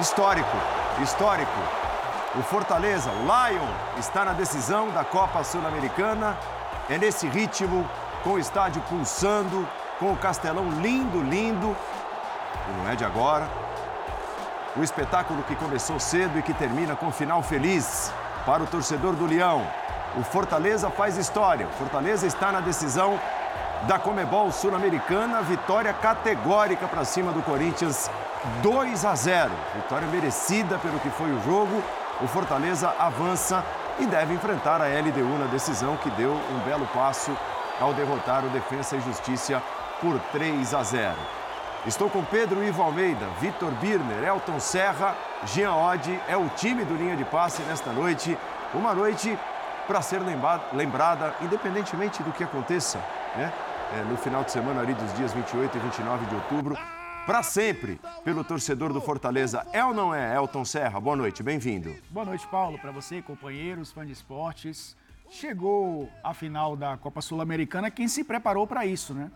Histórico, histórico. O Fortaleza, o Lion, está na decisão da Copa Sul-Americana. É nesse ritmo, com o estádio pulsando, com o Castelão lindo, lindo. E não é de agora. O espetáculo que começou cedo e que termina com final feliz para o torcedor do Leão. O Fortaleza faz história. O Fortaleza está na decisão da Comebol Sul-Americana. Vitória categórica para cima do Corinthians 2 a 0. Vitória merecida pelo que foi o jogo. O Fortaleza avança e deve enfrentar a LDU na decisão que deu um belo passo ao derrotar o Defensa e Justiça por 3 a 0. Estou com Pedro Ivo Almeida, Vitor Birner, Elton Serra, Jean Oddi. É o time do Linha de Passe nesta noite. Uma noite para ser lembrada, independentemente do que aconteça, né? É, no final de semana ali dos dias 28 e 29 de outubro para sempre pelo torcedor do Fortaleza. É ou não é, Elton Serra? Boa noite, bem-vindo. Boa noite, Paulo, para você, companheiros, fãs de esportes. Chegou a final da Copa Sul-Americana quem se preparou para isso, né?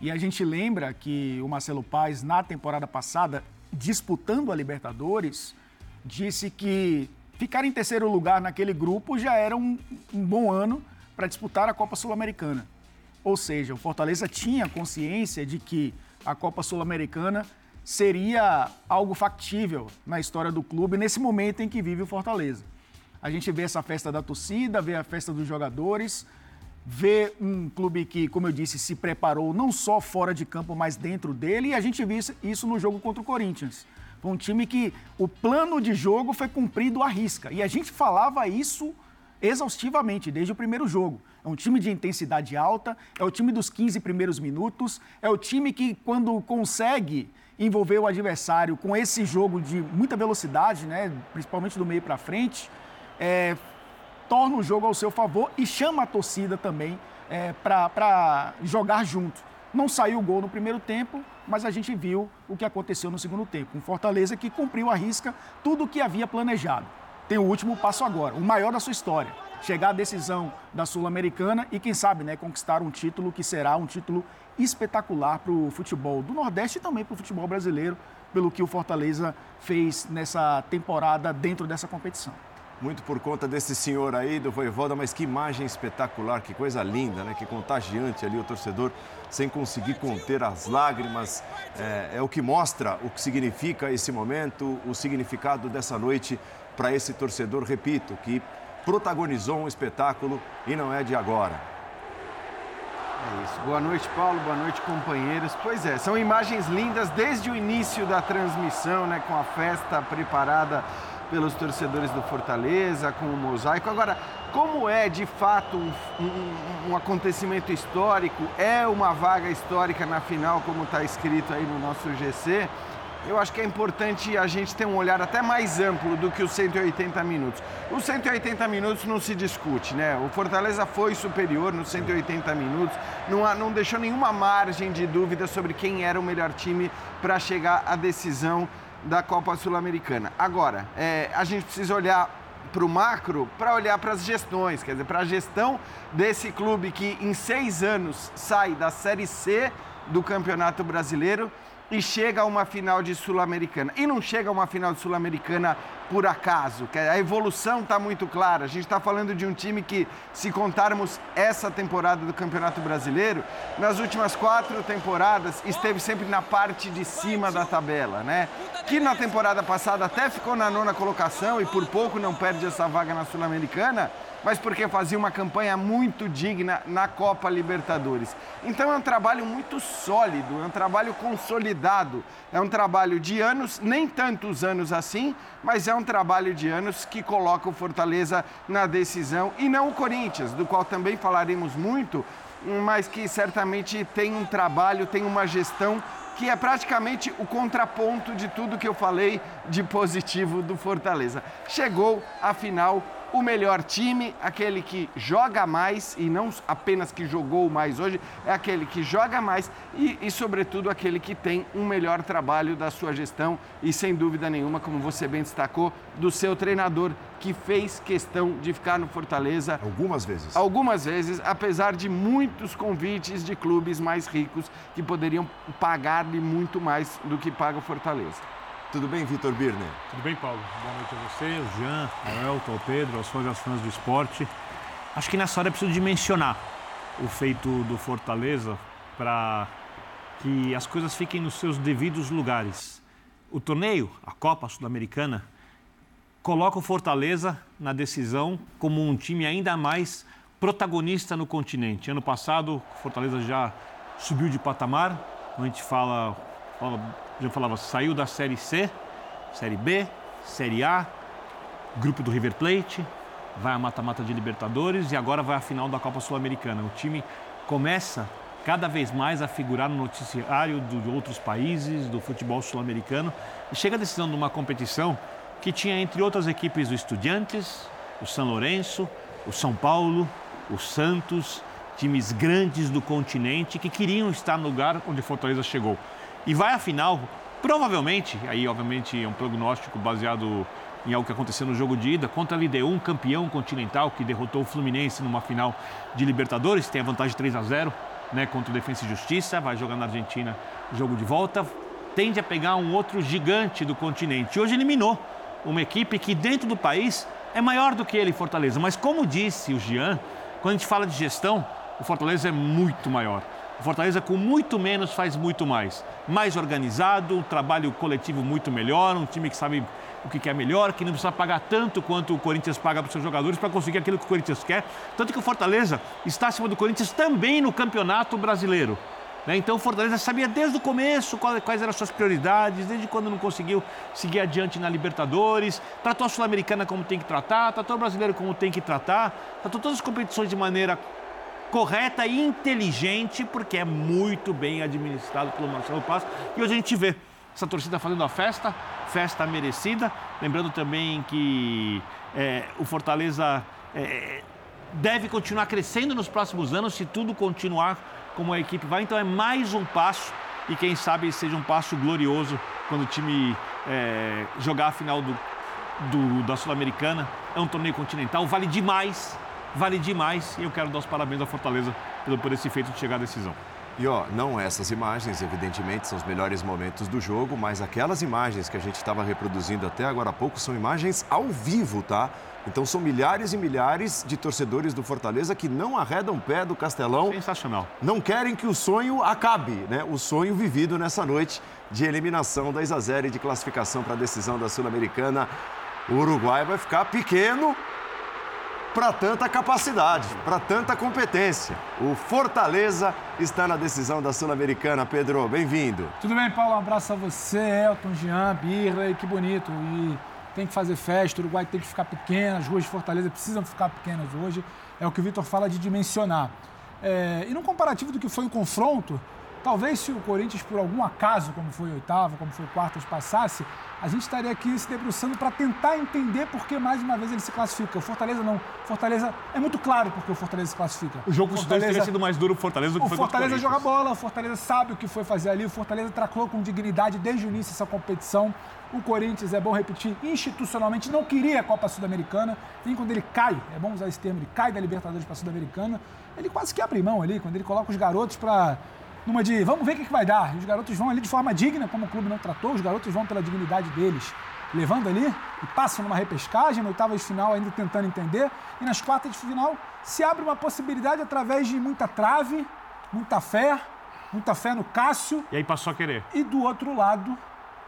E a gente lembra que o Marcelo Paes, na temporada passada, disputando a Libertadores, disse que ficar em terceiro lugar naquele grupo já era um, um bom ano para disputar a Copa Sul-Americana. Ou seja, o Fortaleza tinha consciência de que a Copa Sul-Americana seria algo factível na história do clube nesse momento em que vive o Fortaleza. A gente vê essa festa da torcida, vê a festa dos jogadores, vê um clube que, como eu disse, se preparou não só fora de campo, mas dentro dele, e a gente viu isso no jogo contra o Corinthians. Foi um time que o plano de jogo foi cumprido à risca. E a gente falava isso exaustivamente desde o primeiro jogo. É um time de intensidade alta, é o time dos 15 primeiros minutos, é o time que, quando consegue envolver o adversário com esse jogo de muita velocidade, né, principalmente do meio para frente, é, torna o jogo ao seu favor e chama a torcida também é, para jogar junto. Não saiu o gol no primeiro tempo, mas a gente viu o que aconteceu no segundo tempo. Um Fortaleza que cumpriu a risca tudo o que havia planejado. Tem o último passo agora, o maior da sua história chegar à decisão da Sul-Americana e, quem sabe, né, conquistar um título que será um título espetacular para o futebol do Nordeste e também para o futebol brasileiro, pelo que o Fortaleza fez nessa temporada dentro dessa competição. Muito por conta desse senhor aí, do Voivoda, mas que imagem espetacular, que coisa linda, né? Que contagiante ali o torcedor, sem conseguir conter as lágrimas. É, é o que mostra o que significa esse momento, o significado dessa noite para esse torcedor, repito, que protagonizou um espetáculo e não é de agora. É isso. Boa noite, Paulo. Boa noite, companheiros. Pois é, são imagens lindas desde o início da transmissão, né, com a festa preparada pelos torcedores do Fortaleza, com o mosaico. Agora, como é de fato um, um, um acontecimento histórico, é uma vaga histórica na final, como está escrito aí no nosso GC eu acho que é importante a gente ter um olhar até mais amplo do que os 180 minutos. Os 180 minutos não se discute, né? O Fortaleza foi superior nos 180 minutos, não, não deixou nenhuma margem de dúvida sobre quem era o melhor time para chegar à decisão da Copa Sul-Americana. Agora, é, a gente precisa olhar para o macro para olhar para as gestões, quer dizer, para a gestão desse clube que em seis anos sai da Série C do Campeonato Brasileiro e chega a uma final de Sul-Americana. E não chega a uma final de Sul-Americana por acaso. A evolução está muito clara. A gente está falando de um time que, se contarmos essa temporada do Campeonato Brasileiro, nas últimas quatro temporadas esteve sempre na parte de cima da tabela, né? Que na temporada passada até ficou na nona colocação e por pouco não perde essa vaga na Sul-Americana mas porque fazia uma campanha muito digna na Copa Libertadores. Então é um trabalho muito sólido, é um trabalho consolidado, é um trabalho de anos, nem tantos anos assim, mas é um trabalho de anos que coloca o Fortaleza na decisão e não o Corinthians, do qual também falaremos muito, mas que certamente tem um trabalho, tem uma gestão que é praticamente o contraponto de tudo que eu falei de positivo do Fortaleza. Chegou a final o melhor time, aquele que joga mais e não apenas que jogou mais hoje, é aquele que joga mais e, e, sobretudo, aquele que tem um melhor trabalho da sua gestão e, sem dúvida nenhuma, como você bem destacou, do seu treinador, que fez questão de ficar no Fortaleza. Algumas vezes. Algumas vezes, apesar de muitos convites de clubes mais ricos que poderiam pagar-lhe muito mais do que paga o Fortaleza. Tudo bem, Vitor Birner? Tudo bem, Paulo? Boa noite a você, ao Jean, ao Elton, ao Pedro, aos fãs e aos fãs do esporte. Acho que nessa hora é preciso dimensionar o feito do Fortaleza para que as coisas fiquem nos seus devidos lugares. O torneio, a Copa Sul-Americana, coloca o Fortaleza na decisão como um time ainda mais protagonista no continente. Ano passado, o Fortaleza já subiu de patamar. A gente fala, fala já falava, saiu da Série C, Série B, Série A, grupo do River Plate, vai a mata-mata de Libertadores e agora vai à final da Copa Sul-Americana. O time começa cada vez mais a figurar no noticiário de outros países, do futebol sul-americano, e chega a decisão de uma competição que tinha, entre outras equipes, o Estudiantes, o São Lourenço, o São Paulo, o Santos, times grandes do continente que queriam estar no lugar onde Fortaleza chegou e vai à final, provavelmente, aí obviamente é um prognóstico baseado em algo que aconteceu no jogo de ida, contra a LDU, um campeão continental que derrotou o Fluminense numa final de Libertadores, tem a vantagem 3 a 0 né, contra o Defensa e Justiça, vai jogar na Argentina jogo de volta, tende a pegar um outro gigante do continente. Hoje eliminou uma equipe que dentro do país é maior do que ele, Fortaleza. Mas como disse o Jean, quando a gente fala de gestão, o Fortaleza é muito maior. O Fortaleza, com muito menos, faz muito mais. Mais organizado, um trabalho coletivo muito melhor, um time que sabe o que quer melhor, que não precisa pagar tanto quanto o Corinthians paga para os seus jogadores para conseguir aquilo que o Corinthians quer. Tanto que o Fortaleza está acima do Corinthians também no Campeonato Brasileiro. Né? Então o Fortaleza sabia desde o começo quais eram as suas prioridades, desde quando não conseguiu seguir adiante na Libertadores, tratou a Sul-Americana como tem que tratar, tratou o brasileiro como tem que tratar, tratou todas as competições de maneira correta e inteligente, porque é muito bem administrado pelo Marcelo Paz. E hoje a gente vê essa torcida fazendo a festa, festa merecida. Lembrando também que é, o Fortaleza é, deve continuar crescendo nos próximos anos se tudo continuar como a equipe vai. Então é mais um passo e quem sabe seja um passo glorioso quando o time é, jogar a final do, do da Sul-Americana. É um torneio continental, vale demais vale demais e eu quero dar os parabéns à Fortaleza pelo, por esse feito de chegar à decisão. E ó, não essas imagens, evidentemente, são os melhores momentos do jogo, mas aquelas imagens que a gente estava reproduzindo até agora há pouco são imagens ao vivo, tá? Então são milhares e milhares de torcedores do Fortaleza que não arredam pé do Castelão. Sensacional. Não querem que o sonho acabe, né? O sonho vivido nessa noite de eliminação da Isa e de classificação para a decisão da Sul-Americana. O Uruguai vai ficar pequeno para tanta capacidade, para tanta competência. O Fortaleza está na decisão da Sul-Americana. Pedro, bem-vindo. Tudo bem, Paulo? Um abraço a você, Elton, Jean, Birra, que bonito. E tem que fazer festa, o Uruguai tem que ficar pequeno, as ruas de Fortaleza precisam ficar pequenas hoje. É o que o Vitor fala de dimensionar. É, e no comparativo do que foi o confronto, Talvez se o Corinthians, por algum acaso, como foi oitavo, como foi quartas, passasse, a gente estaria aqui se debruçando para tentar entender por que mais uma vez ele se classifica. O Fortaleza não. Fortaleza é muito claro porque o Fortaleza se classifica. O jogo com dois teria sido mais duro o Fortaleza do que o foi Fortaleza o joga bola, o Fortaleza sabe o que foi fazer ali, o Fortaleza tracou com dignidade desde o início essa competição. O Corinthians, é bom repetir, institucionalmente não queria a Copa Sul-Americana. Nem quando ele cai, é bom usar esse termo, ele cai da Libertadores para a Sul-Americana, ele quase que abre mão ali, quando ele coloca os garotos para numa de vamos ver o que, que vai dar. E os garotos vão ali de forma digna, como o clube não tratou, os garotos vão pela dignidade deles, levando ali e passam numa repescagem, na oitava de final ainda tentando entender. E nas quartas de final se abre uma possibilidade através de muita trave, muita fé, muita fé no Cássio. E aí passou a querer. E do outro lado,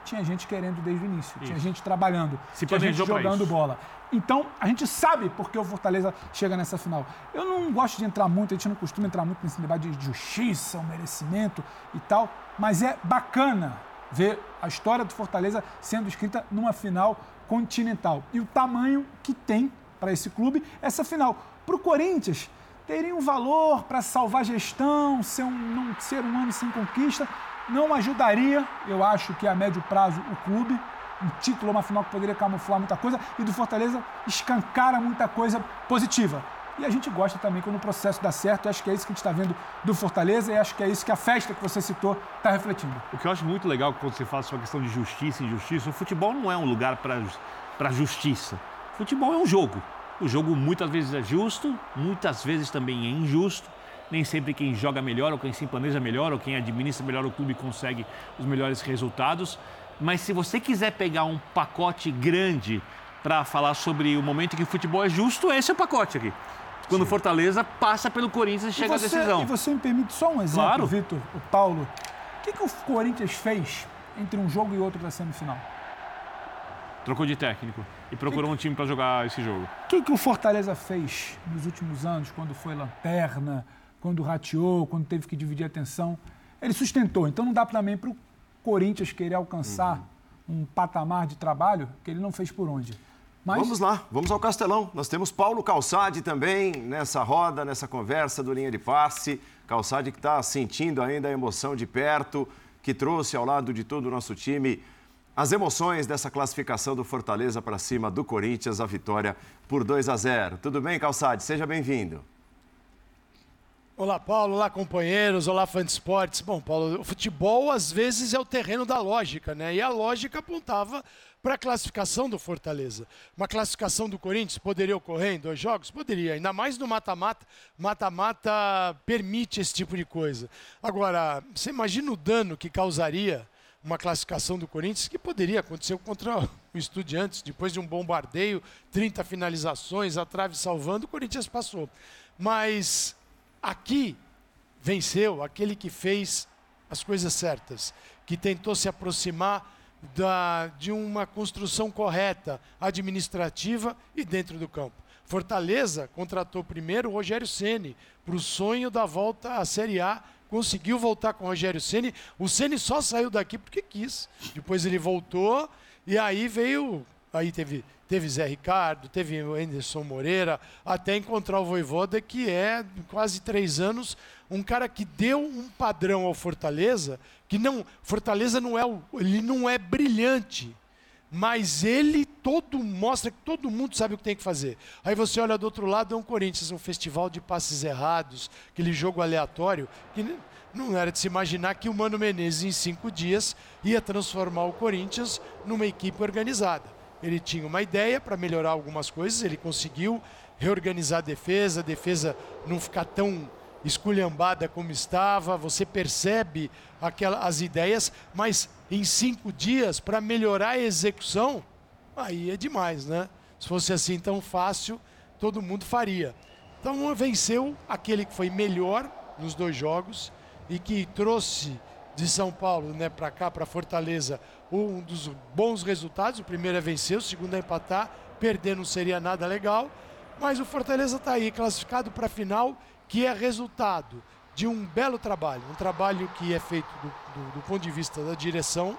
tinha gente querendo desde o início, isso. tinha gente trabalhando, Se tinha gente jogando bola. Então, a gente sabe por que o Fortaleza chega nessa final. Eu não gosto de entrar muito, a gente não costuma entrar muito nesse debate de justiça, o merecimento e tal, mas é bacana ver a história do Fortaleza sendo escrita numa final continental. E o tamanho que tem para esse clube essa final. Para o Corinthians, teria um valor para salvar a gestão, ser um, não ser um ano sem conquista, não ajudaria, eu acho que a médio prazo, o clube. um título, uma final que poderia camuflar muita coisa, e do Fortaleza escancara muita coisa positiva. E a gente gosta também quando o processo dá certo. acho que é isso que a gente está vendo do Fortaleza e acho que é isso que a festa que você citou está refletindo. O que eu acho muito legal quando você fala sobre a questão de justiça e injustiça, o futebol não é um lugar para justiça. O futebol é um jogo. O jogo muitas vezes é justo, muitas vezes também é injusto. Nem sempre quem joga melhor, ou quem se planeja melhor, ou quem administra melhor o clube consegue os melhores resultados. Mas se você quiser pegar um pacote grande para falar sobre o momento em que o futebol é justo, esse é o pacote aqui. Quando o Fortaleza passa pelo Corinthians e chega você, à decisão. E você me permite só um exemplo, claro. Vitor, o Paulo. O que, que o Corinthians fez entre um jogo e outro da semifinal? Trocou de técnico e procurou que, um time para jogar esse jogo. O que, que o Fortaleza fez nos últimos anos, quando foi lanterna, quando rateou, quando teve que dividir a atenção? Ele sustentou. Então não dá também para o Corinthians querer alcançar uhum. um patamar de trabalho que ele não fez por onde. Mas... Vamos lá, vamos ao Castelão. Nós temos Paulo Calçade também nessa roda, nessa conversa do Linha de Passe. Calçade que está sentindo ainda a emoção de perto, que trouxe ao lado de todo o nosso time as emoções dessa classificação do Fortaleza para cima do Corinthians, a vitória por 2 a 0. Tudo bem, Calçade? Seja bem-vindo. Olá, Paulo. Olá, companheiros. Olá, fã de esportes. Bom, Paulo, o futebol às vezes é o terreno da lógica, né? E a lógica apontava para a classificação do Fortaleza. Uma classificação do Corinthians poderia ocorrer em dois jogos? Poderia, ainda mais no mata-mata. Mata-mata permite esse tipo de coisa. Agora, você imagina o dano que causaria uma classificação do Corinthians que poderia acontecer contra o Estudiantes, depois de um bombardeio, 30 finalizações, a trave salvando, o Corinthians passou. Mas Aqui venceu aquele que fez as coisas certas, que tentou se aproximar da, de uma construção correta, administrativa e dentro do campo. Fortaleza contratou primeiro o Rogério Ceni para o sonho da volta à Série A. Conseguiu voltar com o Rogério Ceni. O Ceni só saiu daqui porque quis. Depois ele voltou e aí veio. Aí teve teve Zé Ricardo, teve o Anderson Moreira, até encontrar o Voivoda, que é, quase três anos, um cara que deu um padrão ao Fortaleza, que não, Fortaleza não é, ele não é brilhante, mas ele todo mostra que todo mundo sabe o que tem que fazer. Aí você olha do outro lado, é um Corinthians, um festival de passes errados, aquele jogo aleatório, que não era de se imaginar que o Mano Menezes, em cinco dias, ia transformar o Corinthians numa equipe organizada. Ele tinha uma ideia para melhorar algumas coisas, ele conseguiu reorganizar a defesa, a defesa não ficar tão esculhambada como estava, você percebe aquela, as ideias, mas em cinco dias, para melhorar a execução, aí é demais, né? Se fosse assim tão fácil, todo mundo faria. Então venceu aquele que foi melhor nos dois jogos e que trouxe de São Paulo né, para cá, para Fortaleza, um dos bons resultados. O primeiro é vencer, o segundo é empatar. Perder não seria nada legal. Mas o Fortaleza está aí, classificado para a final, que é resultado de um belo trabalho. Um trabalho que é feito do, do, do ponto de vista da direção,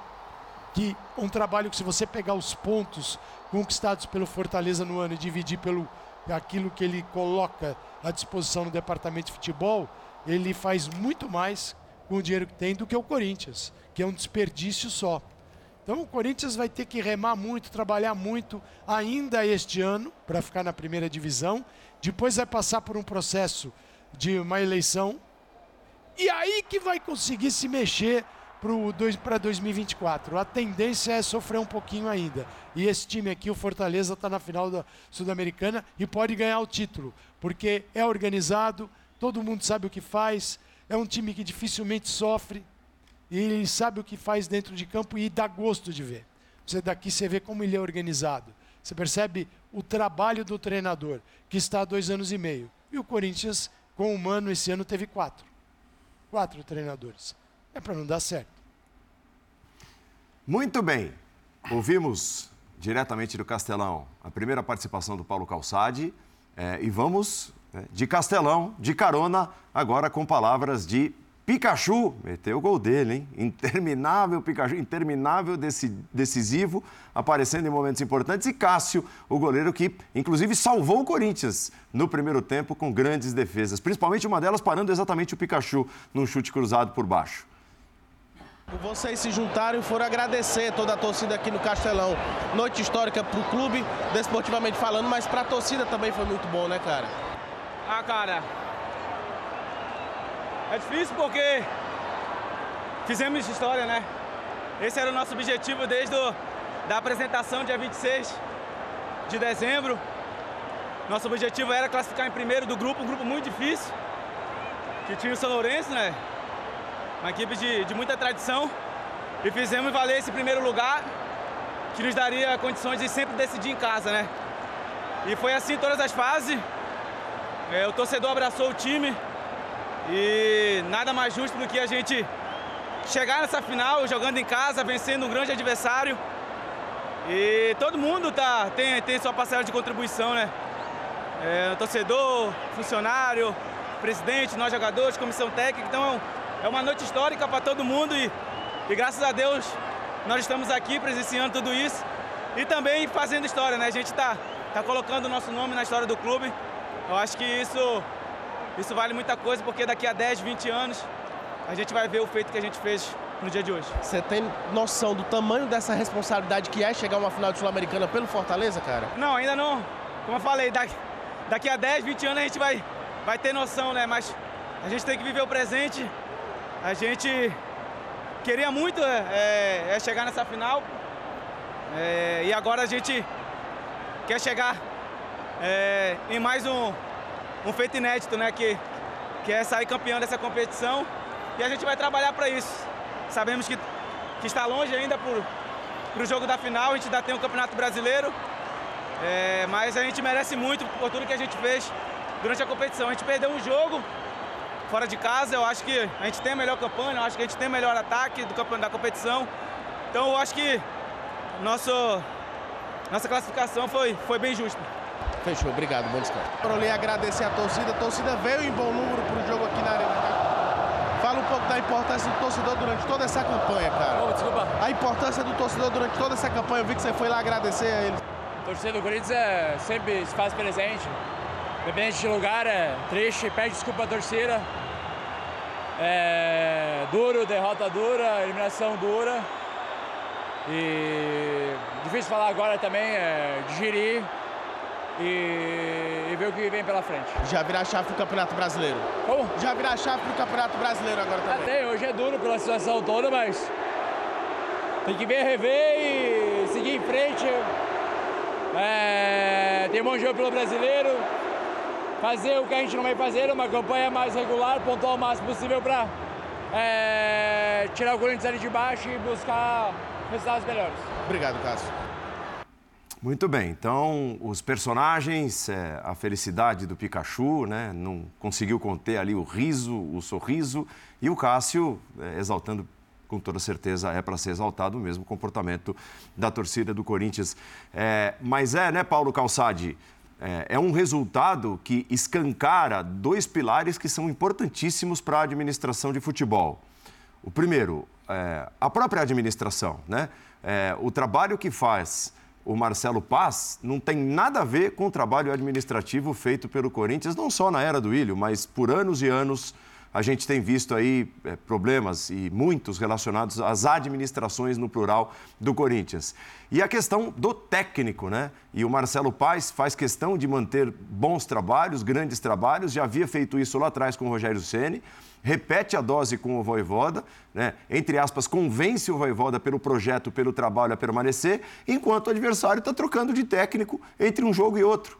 que um trabalho que se você pegar os pontos conquistados pelo Fortaleza no ano e dividir pelo aquilo que ele coloca à disposição no departamento de futebol, ele faz muito mais com o dinheiro que tem do que o Corinthians, que é um desperdício só. Então o Corinthians vai ter que remar muito, trabalhar muito ainda este ano para ficar na primeira divisão. Depois vai passar por um processo de uma eleição. E aí que vai conseguir se mexer para 2024. A tendência é sofrer um pouquinho ainda. E esse time aqui, o Fortaleza, está na final da Sul-Americana e pode ganhar o título, porque é organizado, todo mundo sabe o que faz, é um time que dificilmente sofre e ele sabe o que faz dentro de campo e dá gosto de ver. Você daqui você vê como ele é organizado. Você percebe o trabalho do treinador, que está há dois anos e meio. E o Corinthians, com o Mano, esse ano teve quatro. Quatro treinadores. É para não dar certo. Muito bem. Ouvimos diretamente do Castelão a primeira participação do Paulo Calçade. É, e vamos de Castelão, de carona, agora com palavras de Pikachu, meteu o gol dele, hein? Interminável Pikachu, interminável decisivo, aparecendo em momentos importantes. E Cássio, o goleiro que, inclusive, salvou o Corinthians no primeiro tempo com grandes defesas, principalmente uma delas parando exatamente o Pikachu num chute cruzado por baixo. Vocês se juntaram e foram agradecer toda a torcida aqui no Castelão. Noite histórica para o clube, desportivamente falando, mas para a torcida também foi muito bom, né, cara? Ah, cara. É difícil porque fizemos história, né? Esse era o nosso objetivo desde a da apresentação, dia 26 de dezembro. Nosso objetivo era classificar em primeiro do grupo, um grupo muito difícil, que tinha o São Lourenço, né? Uma equipe de, de muita tradição. E fizemos valer esse primeiro lugar, que nos daria condições de sempre decidir em casa, né? E foi assim todas as fases. É, o torcedor abraçou o time e nada mais justo do que a gente chegar nessa final jogando em casa, vencendo um grande adversário. E todo mundo tá, tem, tem sua parcela de contribuição, né? É, torcedor, funcionário, presidente, nós jogadores, comissão técnica. Então é uma noite histórica para todo mundo e, e graças a Deus nós estamos aqui presenciando tudo isso e também fazendo história, né? A gente está tá colocando o nosso nome na história do clube. Eu acho que isso, isso vale muita coisa porque daqui a 10, 20 anos a gente vai ver o feito que a gente fez no dia de hoje. Você tem noção do tamanho dessa responsabilidade que é chegar a uma final de Sul-Americana pelo Fortaleza, cara? Não, ainda não. Como eu falei, daqui, daqui a 10, 20 anos a gente vai, vai ter noção, né? Mas a gente tem que viver o presente. A gente queria muito é, é chegar nessa final. É, e agora a gente quer chegar é, em mais um, um feito inédito, né? Que, que é sair campeão dessa competição e a gente vai trabalhar para isso. Sabemos que, que está longe ainda para o jogo da final, a gente ainda tem o um Campeonato Brasileiro, é, mas a gente merece muito por tudo que a gente fez durante a competição. A gente perdeu um jogo fora de casa, eu acho que a gente tem a melhor campanha, eu acho que a gente tem o melhor ataque do, da competição. Então eu acho que nosso, nossa classificação foi, foi bem justa. Fechou, obrigado, bom descanso. Para agradecer a torcida, a torcida veio em bom número para o jogo aqui na Arena Fala um pouco da importância do torcedor durante toda essa campanha, cara. Oh, desculpa. A importância do torcedor durante toda essa campanha, eu vi que você foi lá agradecer a ele. A torcida do Corinthians é, sempre se faz presente. Independente de lugar, é triste, pede desculpa a torcida. É duro, derrota dura, eliminação dura. E difícil falar agora também, é digerir e, e ver o que vem pela frente. Já virar chave pro Campeonato Brasileiro. Como? Já virar chave pro Campeonato Brasileiro agora também. Até hoje é duro pela situação toda, mas tem que ver, rever e seguir em frente. É, tem um bom jogo pelo brasileiro. Fazer o que a gente não vem fazer, uma campanha mais regular, pontuar o máximo possível para é, tirar o Corinthians ali de baixo e buscar resultados melhores. Obrigado, Cássio. Muito bem, então os personagens, é, a felicidade do Pikachu, né, não conseguiu conter ali o riso, o sorriso, e o Cássio é, exaltando, com toda certeza, é para ser exaltado o mesmo comportamento da torcida do Corinthians. É, mas é, né, Paulo Calçade? É, é um resultado que escancara dois pilares que são importantíssimos para a administração de futebol. O primeiro, é, a própria administração, né? É, o trabalho que faz o Marcelo Paz não tem nada a ver com o trabalho administrativo feito pelo Corinthians, não só na era do Ilho, mas por anos e anos a gente tem visto aí é, problemas e muitos relacionados às administrações no plural do Corinthians. E a questão do técnico, né? E o Marcelo Paes faz questão de manter bons trabalhos, grandes trabalhos, já havia feito isso lá atrás com o Rogério Ceni repete a dose com o Voivoda, né? entre aspas, convence o Voivoda pelo projeto, pelo trabalho a permanecer, enquanto o adversário está trocando de técnico entre um jogo e outro.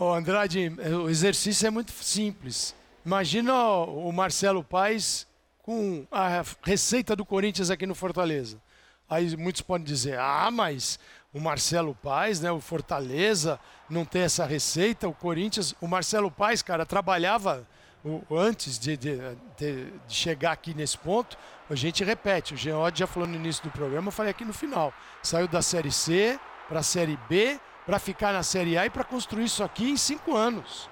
Oh, Andrade, o exercício é muito simples. Imagina o Marcelo Paes com a receita do Corinthians aqui no Fortaleza. Aí muitos podem dizer, ah, mas o Marcelo Paes, né, o Fortaleza, não tem essa receita. O Corinthians, o Marcelo Paes, cara, trabalhava antes de, de, de, chegar aqui nesse ponto. A gente repete, o Geode já falou no início do programa, eu falei aqui no final. Saiu da Série C para a Série B, para ficar na Série A e para construir isso aqui em cinco anos.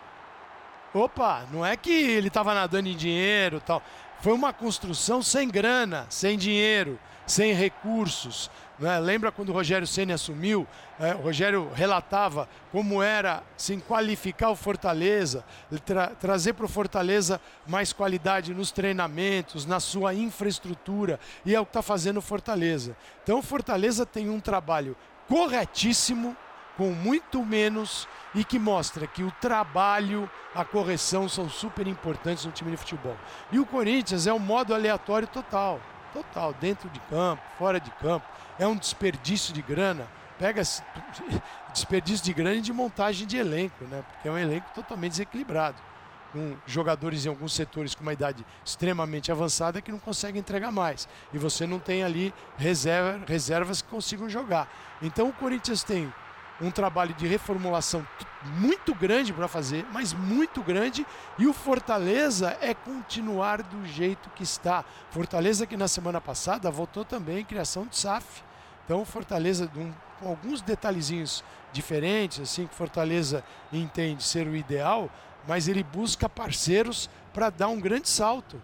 Opa, não é que ele estava nadando em dinheiro tal. Foi uma construção sem grana, sem dinheiro sem recursos. Né? Lembra quando o Rogério Senna assumiu? É, o Rogério relatava como era assim, qualificar o Fortaleza, tra trazer para o Fortaleza mais qualidade nos treinamentos, na sua infraestrutura, e é o que está fazendo o Fortaleza. Então, o Fortaleza tem um trabalho corretíssimo, com muito menos, e que mostra que o trabalho, a correção são super importantes no time de futebol. E o Corinthians é um modo aleatório total total, dentro de campo, fora de campo. É um desperdício de grana. Pega desperdício de grana e de montagem de elenco, né? Porque é um elenco totalmente desequilibrado. Com jogadores em alguns setores com uma idade extremamente avançada que não conseguem entregar mais. E você não tem ali reserva, reservas que consigam jogar. Então o Corinthians tem um trabalho de reformulação muito grande para fazer, mas muito grande, e o Fortaleza é continuar do jeito que está. Fortaleza que na semana passada votou também em criação de SAF. Então Fortaleza com alguns detalhezinhos diferentes, assim que Fortaleza entende ser o ideal, mas ele busca parceiros para dar um grande salto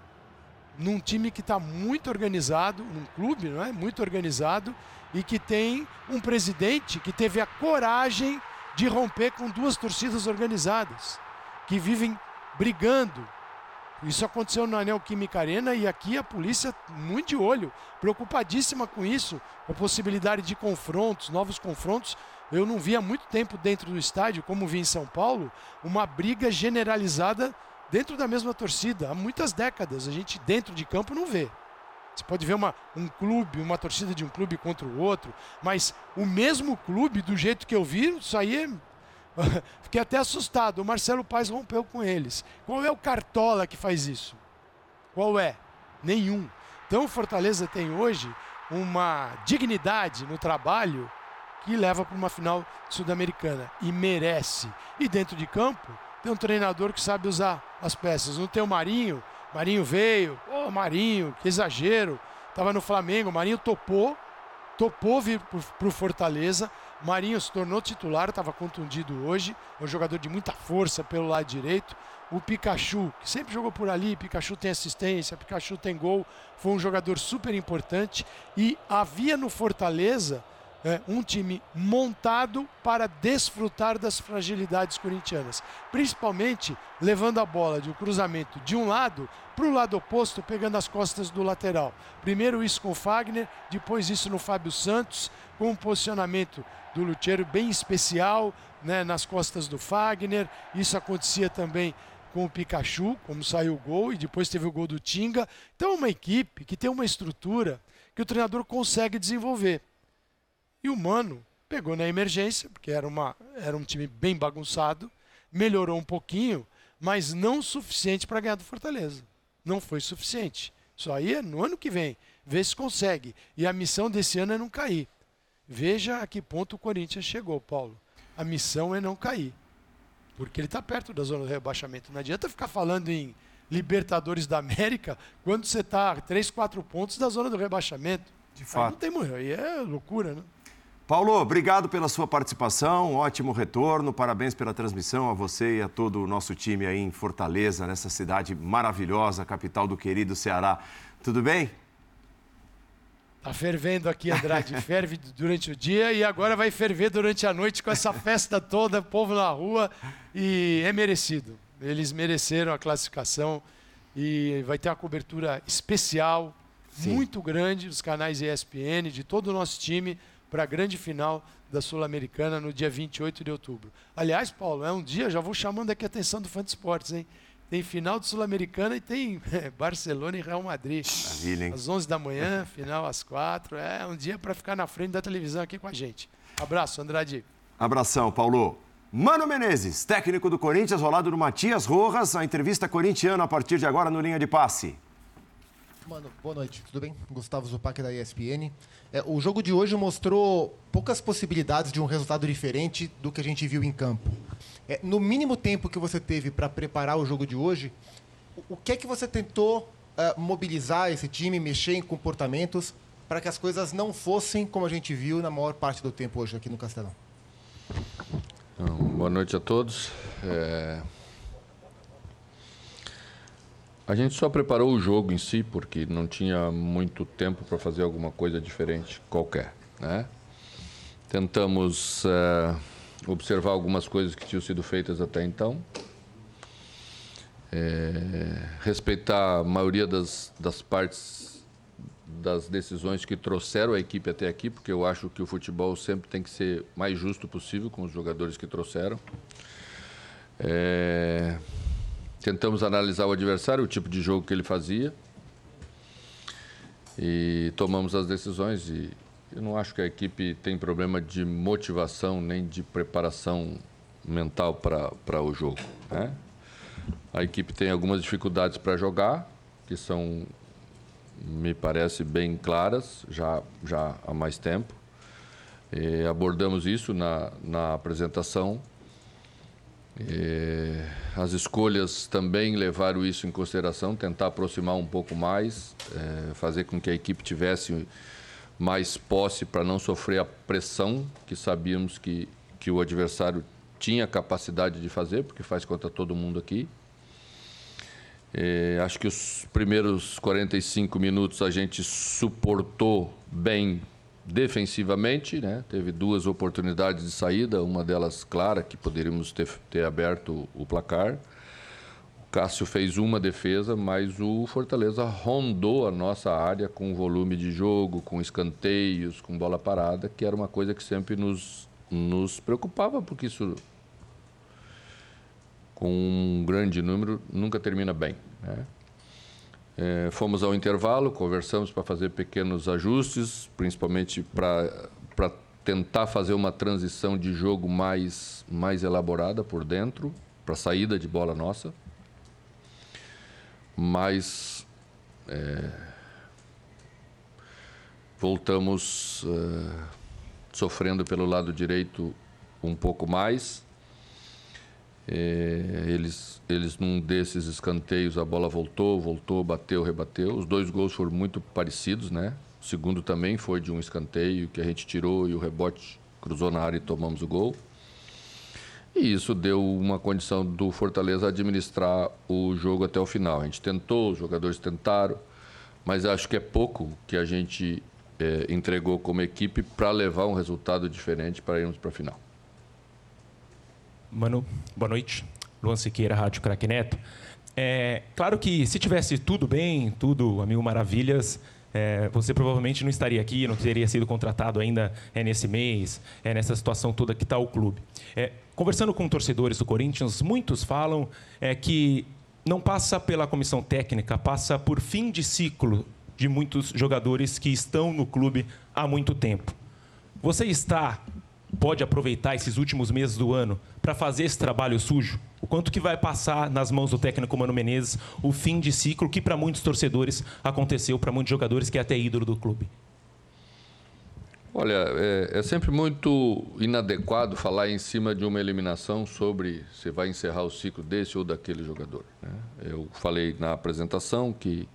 num time que está muito organizado, num clube, não é? Muito organizado e que tem um presidente que teve a coragem de romper com duas torcidas organizadas, que vivem brigando. Isso aconteceu no Anel Química Arena e aqui a polícia muito de olho, preocupadíssima com isso, com a possibilidade de confrontos, novos confrontos. Eu não vi há muito tempo dentro do estádio, como vi em São Paulo, uma briga generalizada dentro da mesma torcida. Há muitas décadas a gente dentro de campo não vê. Você pode ver uma, um clube, uma torcida de um clube contra o outro, mas o mesmo clube, do jeito que eu vi, isso aí fiquei até assustado. O Marcelo Paes rompeu com eles. Qual é o cartola que faz isso? Qual é? Nenhum. Então o Fortaleza tem hoje uma dignidade no trabalho que leva para uma final sul-americana e merece. E dentro de campo tem um treinador que sabe usar as peças. Não tem o Marinho, Marinho veio, ô oh, Marinho, que exagero. Tava no Flamengo, Marinho topou, topou vir para o Fortaleza. Marinho se tornou titular, estava contundido hoje, é um jogador de muita força pelo lado direito. O Pikachu, que sempre jogou por ali, Pikachu tem assistência, Pikachu tem gol, foi um jogador super importante. E havia no Fortaleza é, um time montado para desfrutar das fragilidades corintianas, principalmente levando a bola de um cruzamento de um lado para o lado oposto, pegando as costas do lateral. Primeiro isso com o Fagner, depois isso no Fábio Santos, com um posicionamento do Lucheiro bem especial né, nas costas do Fagner. Isso acontecia também com o Pikachu, como saiu o gol, e depois teve o gol do Tinga. Então, é uma equipe que tem uma estrutura que o treinador consegue desenvolver. E o Mano pegou na emergência, porque era, uma, era um time bem bagunçado, melhorou um pouquinho, mas não o suficiente para ganhar do Fortaleza. Não foi suficiente. Isso aí é no ano que vem. Vê se consegue. E a missão desse ano é não cair. Veja a que ponto o Corinthians chegou, Paulo. A missão é não cair. Porque ele está perto da zona do rebaixamento. Não adianta ficar falando em Libertadores da América quando você está a 3, 4 pontos da zona do rebaixamento. De fato. Aí não tem morrer. Aí é loucura, né? Paulo, obrigado pela sua participação, ótimo retorno, parabéns pela transmissão a você e a todo o nosso time aí em Fortaleza, nessa cidade maravilhosa, capital do querido Ceará. Tudo bem? Tá fervendo aqui, Andrade. Ferve durante o dia e agora vai ferver durante a noite com essa festa toda, povo na rua e é merecido. Eles mereceram a classificação e vai ter uma cobertura especial, Sim. muito grande dos canais ESPN, de todo o nosso time para a grande final da Sul-Americana no dia 28 de outubro. Aliás, Paulo, é um dia, já vou chamando aqui a atenção do Fã de Esportes, hein? Tem final de Sul-Americana e tem é, Barcelona e Real Madrid. Maravilha, hein? Às 11 da manhã, final às 4. É um dia para ficar na frente da televisão aqui com a gente. Abraço, Andrade. Abração, Paulo. Mano Menezes, técnico do Corinthians, rolado do Matias Rojas, a entrevista corintiana a partir de agora no Linha de Passe. Mano, boa noite, tudo bem? Gustavo Zupac da ESPN. É, o jogo de hoje mostrou poucas possibilidades de um resultado diferente do que a gente viu em campo. É, no mínimo tempo que você teve para preparar o jogo de hoje, o, o que é que você tentou uh, mobilizar esse time, mexer em comportamentos para que as coisas não fossem como a gente viu na maior parte do tempo hoje aqui no Castelão? Então, boa noite a todos. É... A gente só preparou o jogo em si porque não tinha muito tempo para fazer alguma coisa diferente qualquer, né? Tentamos é, observar algumas coisas que tinham sido feitas até então, é, respeitar a maioria das, das partes das decisões que trouxeram a equipe até aqui, porque eu acho que o futebol sempre tem que ser mais justo possível com os jogadores que trouxeram. É, tentamos analisar o adversário, o tipo de jogo que ele fazia e tomamos as decisões e eu não acho que a equipe tem problema de motivação nem de preparação mental para o jogo. Né? A equipe tem algumas dificuldades para jogar, que são, me parece, bem claras já, já há mais tempo. E abordamos isso na, na apresentação. E as escolhas também levaram isso em consideração, tentar aproximar um pouco mais, é, fazer com que a equipe tivesse mais posse para não sofrer a pressão que sabíamos que, que o adversário tinha capacidade de fazer, porque faz contra todo mundo aqui. É, acho que os primeiros 45 minutos a gente suportou bem defensivamente, né? Teve duas oportunidades de saída, uma delas clara que poderíamos ter, ter aberto o placar. Cássio fez uma defesa, mas o Fortaleza rondou a nossa área com volume de jogo, com escanteios, com bola parada, que era uma coisa que sempre nos, nos preocupava, porque isso, com um grande número, nunca termina bem. Né? É, fomos ao intervalo, conversamos para fazer pequenos ajustes, principalmente para tentar fazer uma transição de jogo mais, mais elaborada por dentro, para saída de bola nossa mas é, voltamos é, sofrendo pelo lado direito um pouco mais. É, eles, eles, num desses escanteios, a bola voltou, voltou, bateu, rebateu. Os dois gols foram muito parecidos, né? O segundo também foi de um escanteio que a gente tirou e o rebote cruzou na área e tomamos o gol. E isso deu uma condição do Fortaleza administrar o jogo até o final. A gente tentou, os jogadores tentaram, mas acho que é pouco que a gente é, entregou como equipe para levar um resultado diferente para irmos para a final. Mano, boa noite. Luan Siqueira, Rádio Craque Neto. É, claro que se tivesse tudo bem, tudo, amigo maravilhas, é, você provavelmente não estaria aqui, não teria sido contratado ainda é, nesse mês, é, nessa situação toda que está o clube. É, conversando com torcedores do Corinthians, muitos falam é, que não passa pela comissão técnica, passa por fim de ciclo de muitos jogadores que estão no clube há muito tempo. Você está, pode aproveitar esses últimos meses do ano para fazer esse trabalho sujo? O quanto que vai passar nas mãos do técnico Mano Menezes o fim de ciclo que para muitos torcedores aconteceu, para muitos jogadores que é até ídolo do clube? Olha, é, é, sempre muito inadequado falar em cima de uma eliminação sobre se vai encerrar o ciclo desse ou daquele jogador. Né? Eu falei na apresentação que,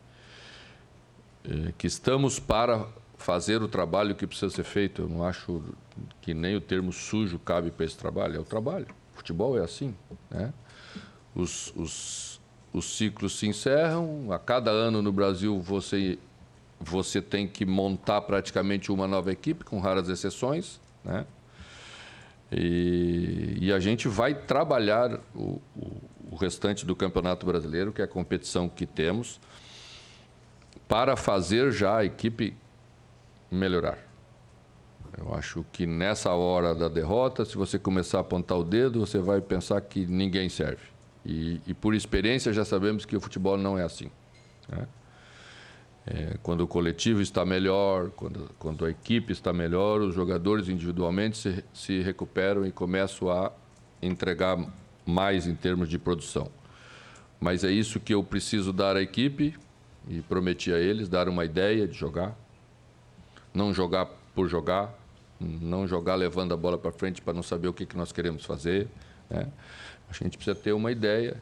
é, que estamos para fazer o trabalho que precisa ser feito. Eu não acho que nem o termo sujo cabe para esse trabalho. É o trabalho. Futebol é assim. Né? Os, os, os ciclos se encerram. A cada ano no Brasil você, você tem que montar praticamente uma nova equipe, com raras exceções. Né? E, e a gente vai trabalhar o, o, o restante do Campeonato Brasileiro, que é a competição que temos, para fazer já a equipe melhorar. Eu acho que nessa hora da derrota, se você começar a apontar o dedo, você vai pensar que ninguém serve. E, e por experiência já sabemos que o futebol não é assim. Né? É, quando o coletivo está melhor, quando, quando a equipe está melhor, os jogadores individualmente se, se recuperam e começam a entregar mais em termos de produção. Mas é isso que eu preciso dar à equipe e prometi a eles dar uma ideia de jogar, não jogar por jogar, não jogar levando a bola para frente para não saber o que, que nós queremos fazer. Né? A gente precisa ter uma ideia,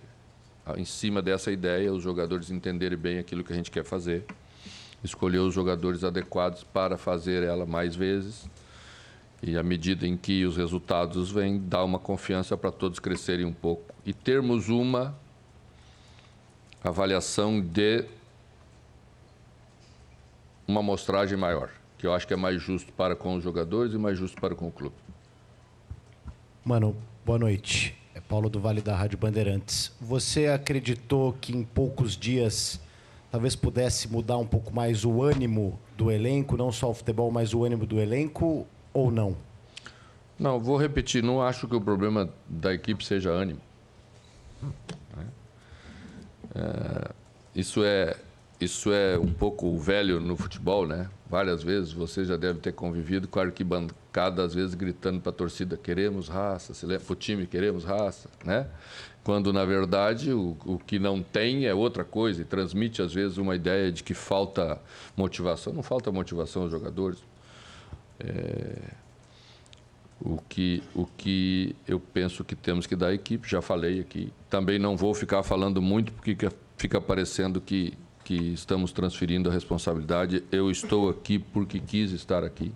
em cima dessa ideia, os jogadores entenderem bem aquilo que a gente quer fazer, escolher os jogadores adequados para fazer ela mais vezes. E à medida em que os resultados vêm, dar uma confiança para todos crescerem um pouco. E termos uma avaliação de uma amostragem maior, que eu acho que é mais justo para com os jogadores e mais justo para com o clube. Mano, boa noite. É Paulo do Vale da Rádio Bandeirantes. Você acreditou que em poucos dias talvez pudesse mudar um pouco mais o ânimo do elenco, não só o futebol, mas o ânimo do elenco ou não? Não, vou repetir, não acho que o problema da equipe seja ânimo. É, isso é isso é um pouco velho no futebol, né? Várias vezes você já deve ter convivido com a arquibancada, às vezes gritando para a torcida: queremos raça, para o time queremos raça, né? Quando na verdade o, o que não tem é outra coisa e transmite às vezes uma ideia de que falta motivação. Não falta motivação aos jogadores. É, o que, o que eu penso que temos que dar à equipe, já falei aqui. Também não vou ficar falando muito porque fica parecendo que, que estamos transferindo a responsabilidade. Eu estou aqui porque quis estar aqui.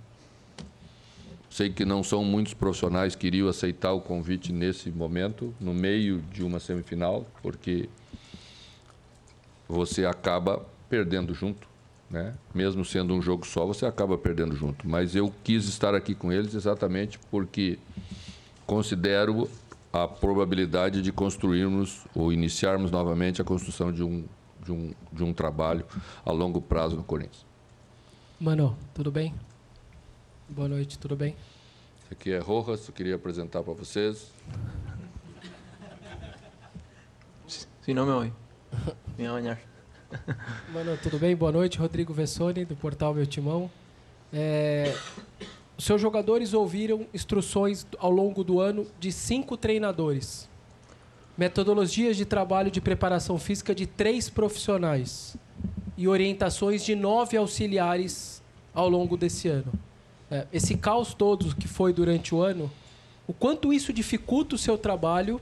Sei que não são muitos profissionais que iriam aceitar o convite nesse momento, no meio de uma semifinal, porque você acaba perdendo junto. Né? Mesmo sendo um jogo só, você acaba perdendo junto. Mas eu quis estar aqui com eles exatamente porque considero a probabilidade de construirmos ou iniciarmos novamente a construção de um, de um, de um trabalho a longo prazo no Corinthians. Mano, tudo bem? Boa noite, tudo bem? Esse aqui é Rojas, eu queria apresentar para vocês. Se não me ouve, me amanhã. Mano, tudo bem? Boa noite, Rodrigo Vessoni, do portal Meu Timão. É, seus jogadores ouviram instruções ao longo do ano de cinco treinadores. Metodologias de trabalho de preparação física de três profissionais. E orientações de nove auxiliares ao longo desse ano. É, esse caos todo que foi durante o ano, o quanto isso dificulta o seu trabalho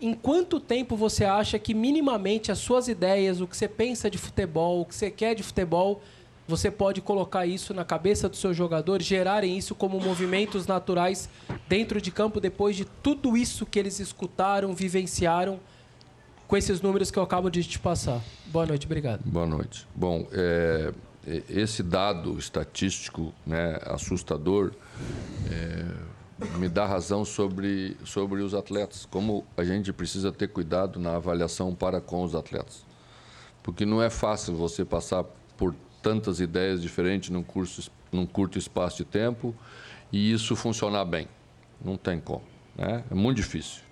em quanto tempo você acha que minimamente as suas ideias, o que você pensa de futebol, o que você quer de futebol, você pode colocar isso na cabeça dos seus jogadores, gerarem isso como movimentos naturais dentro de campo depois de tudo isso que eles escutaram, vivenciaram com esses números que eu acabo de te passar. Boa noite, obrigado. Boa noite. Bom, é, esse dado estatístico né, assustador é, me dá razão sobre, sobre os atletas, como a gente precisa ter cuidado na avaliação para com os atletas. Porque não é fácil você passar por tantas ideias diferentes num, curso, num curto espaço de tempo e isso funcionar bem. Não tem como. Né? É muito difícil.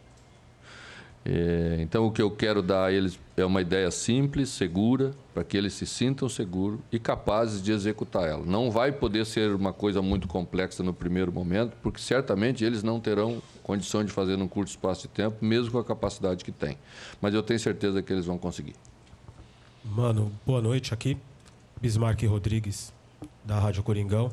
É, então, o que eu quero dar a eles é uma ideia simples, segura, para que eles se sintam seguros e capazes de executar ela. Não vai poder ser uma coisa muito complexa no primeiro momento, porque certamente eles não terão condição de fazer num curto espaço de tempo, mesmo com a capacidade que têm. Mas eu tenho certeza que eles vão conseguir. Mano, boa noite aqui. Bismarck Rodrigues, da Rádio Coringão.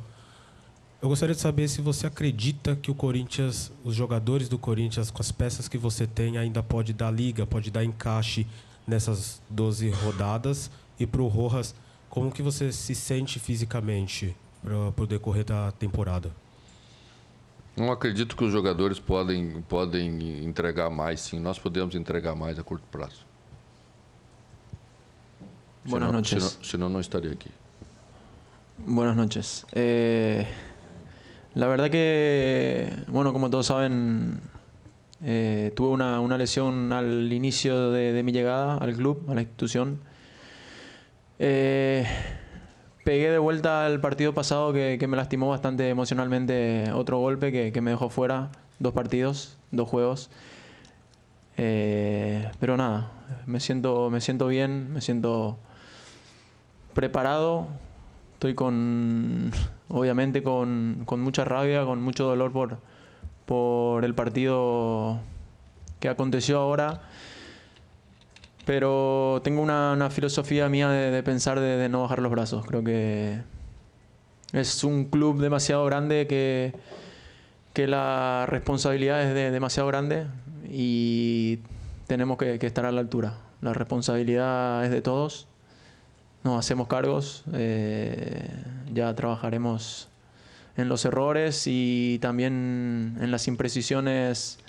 Eu gostaria de saber se você acredita que o Corinthians, os jogadores do Corinthians, com as peças que você tem, ainda pode dar liga, pode dar encaixe nessas 12 rodadas. E para o Rojas, como que você se sente fisicamente para o decorrer da temporada? Não acredito que os jogadores podem, podem entregar mais, sim. Nós podemos entregar mais a curto prazo. Buenas noches. Senão, senão não estaria aqui. Buenas noches. Eh... La verdad que, bueno, como todos saben, eh, tuve una, una, lesión al inicio de, mi llegada al club, a la institución. Eh, pegué de vuelta al partido pasado que, me lastimó bastante emocionalmente otro golpe que, me dejó fuera, dos partidos, dos juegos. Eh, pero nada, me siento, me siento bien, me siento preparado, estoy con obviamente con, mucha rabia, con mucho dolor por, por el partido que aconteció ahora. Pero tengo una, filosofía mía de, pensar de, no bajar los brazos. Creo que es un club demasiado grande que, que la responsabilidad es demasiado grande y tenemos que estar a la altura. La responsabilidad es de todos nos hacemos cargos, eh, ya trabajaremos en los errores y también en las imprecisiones.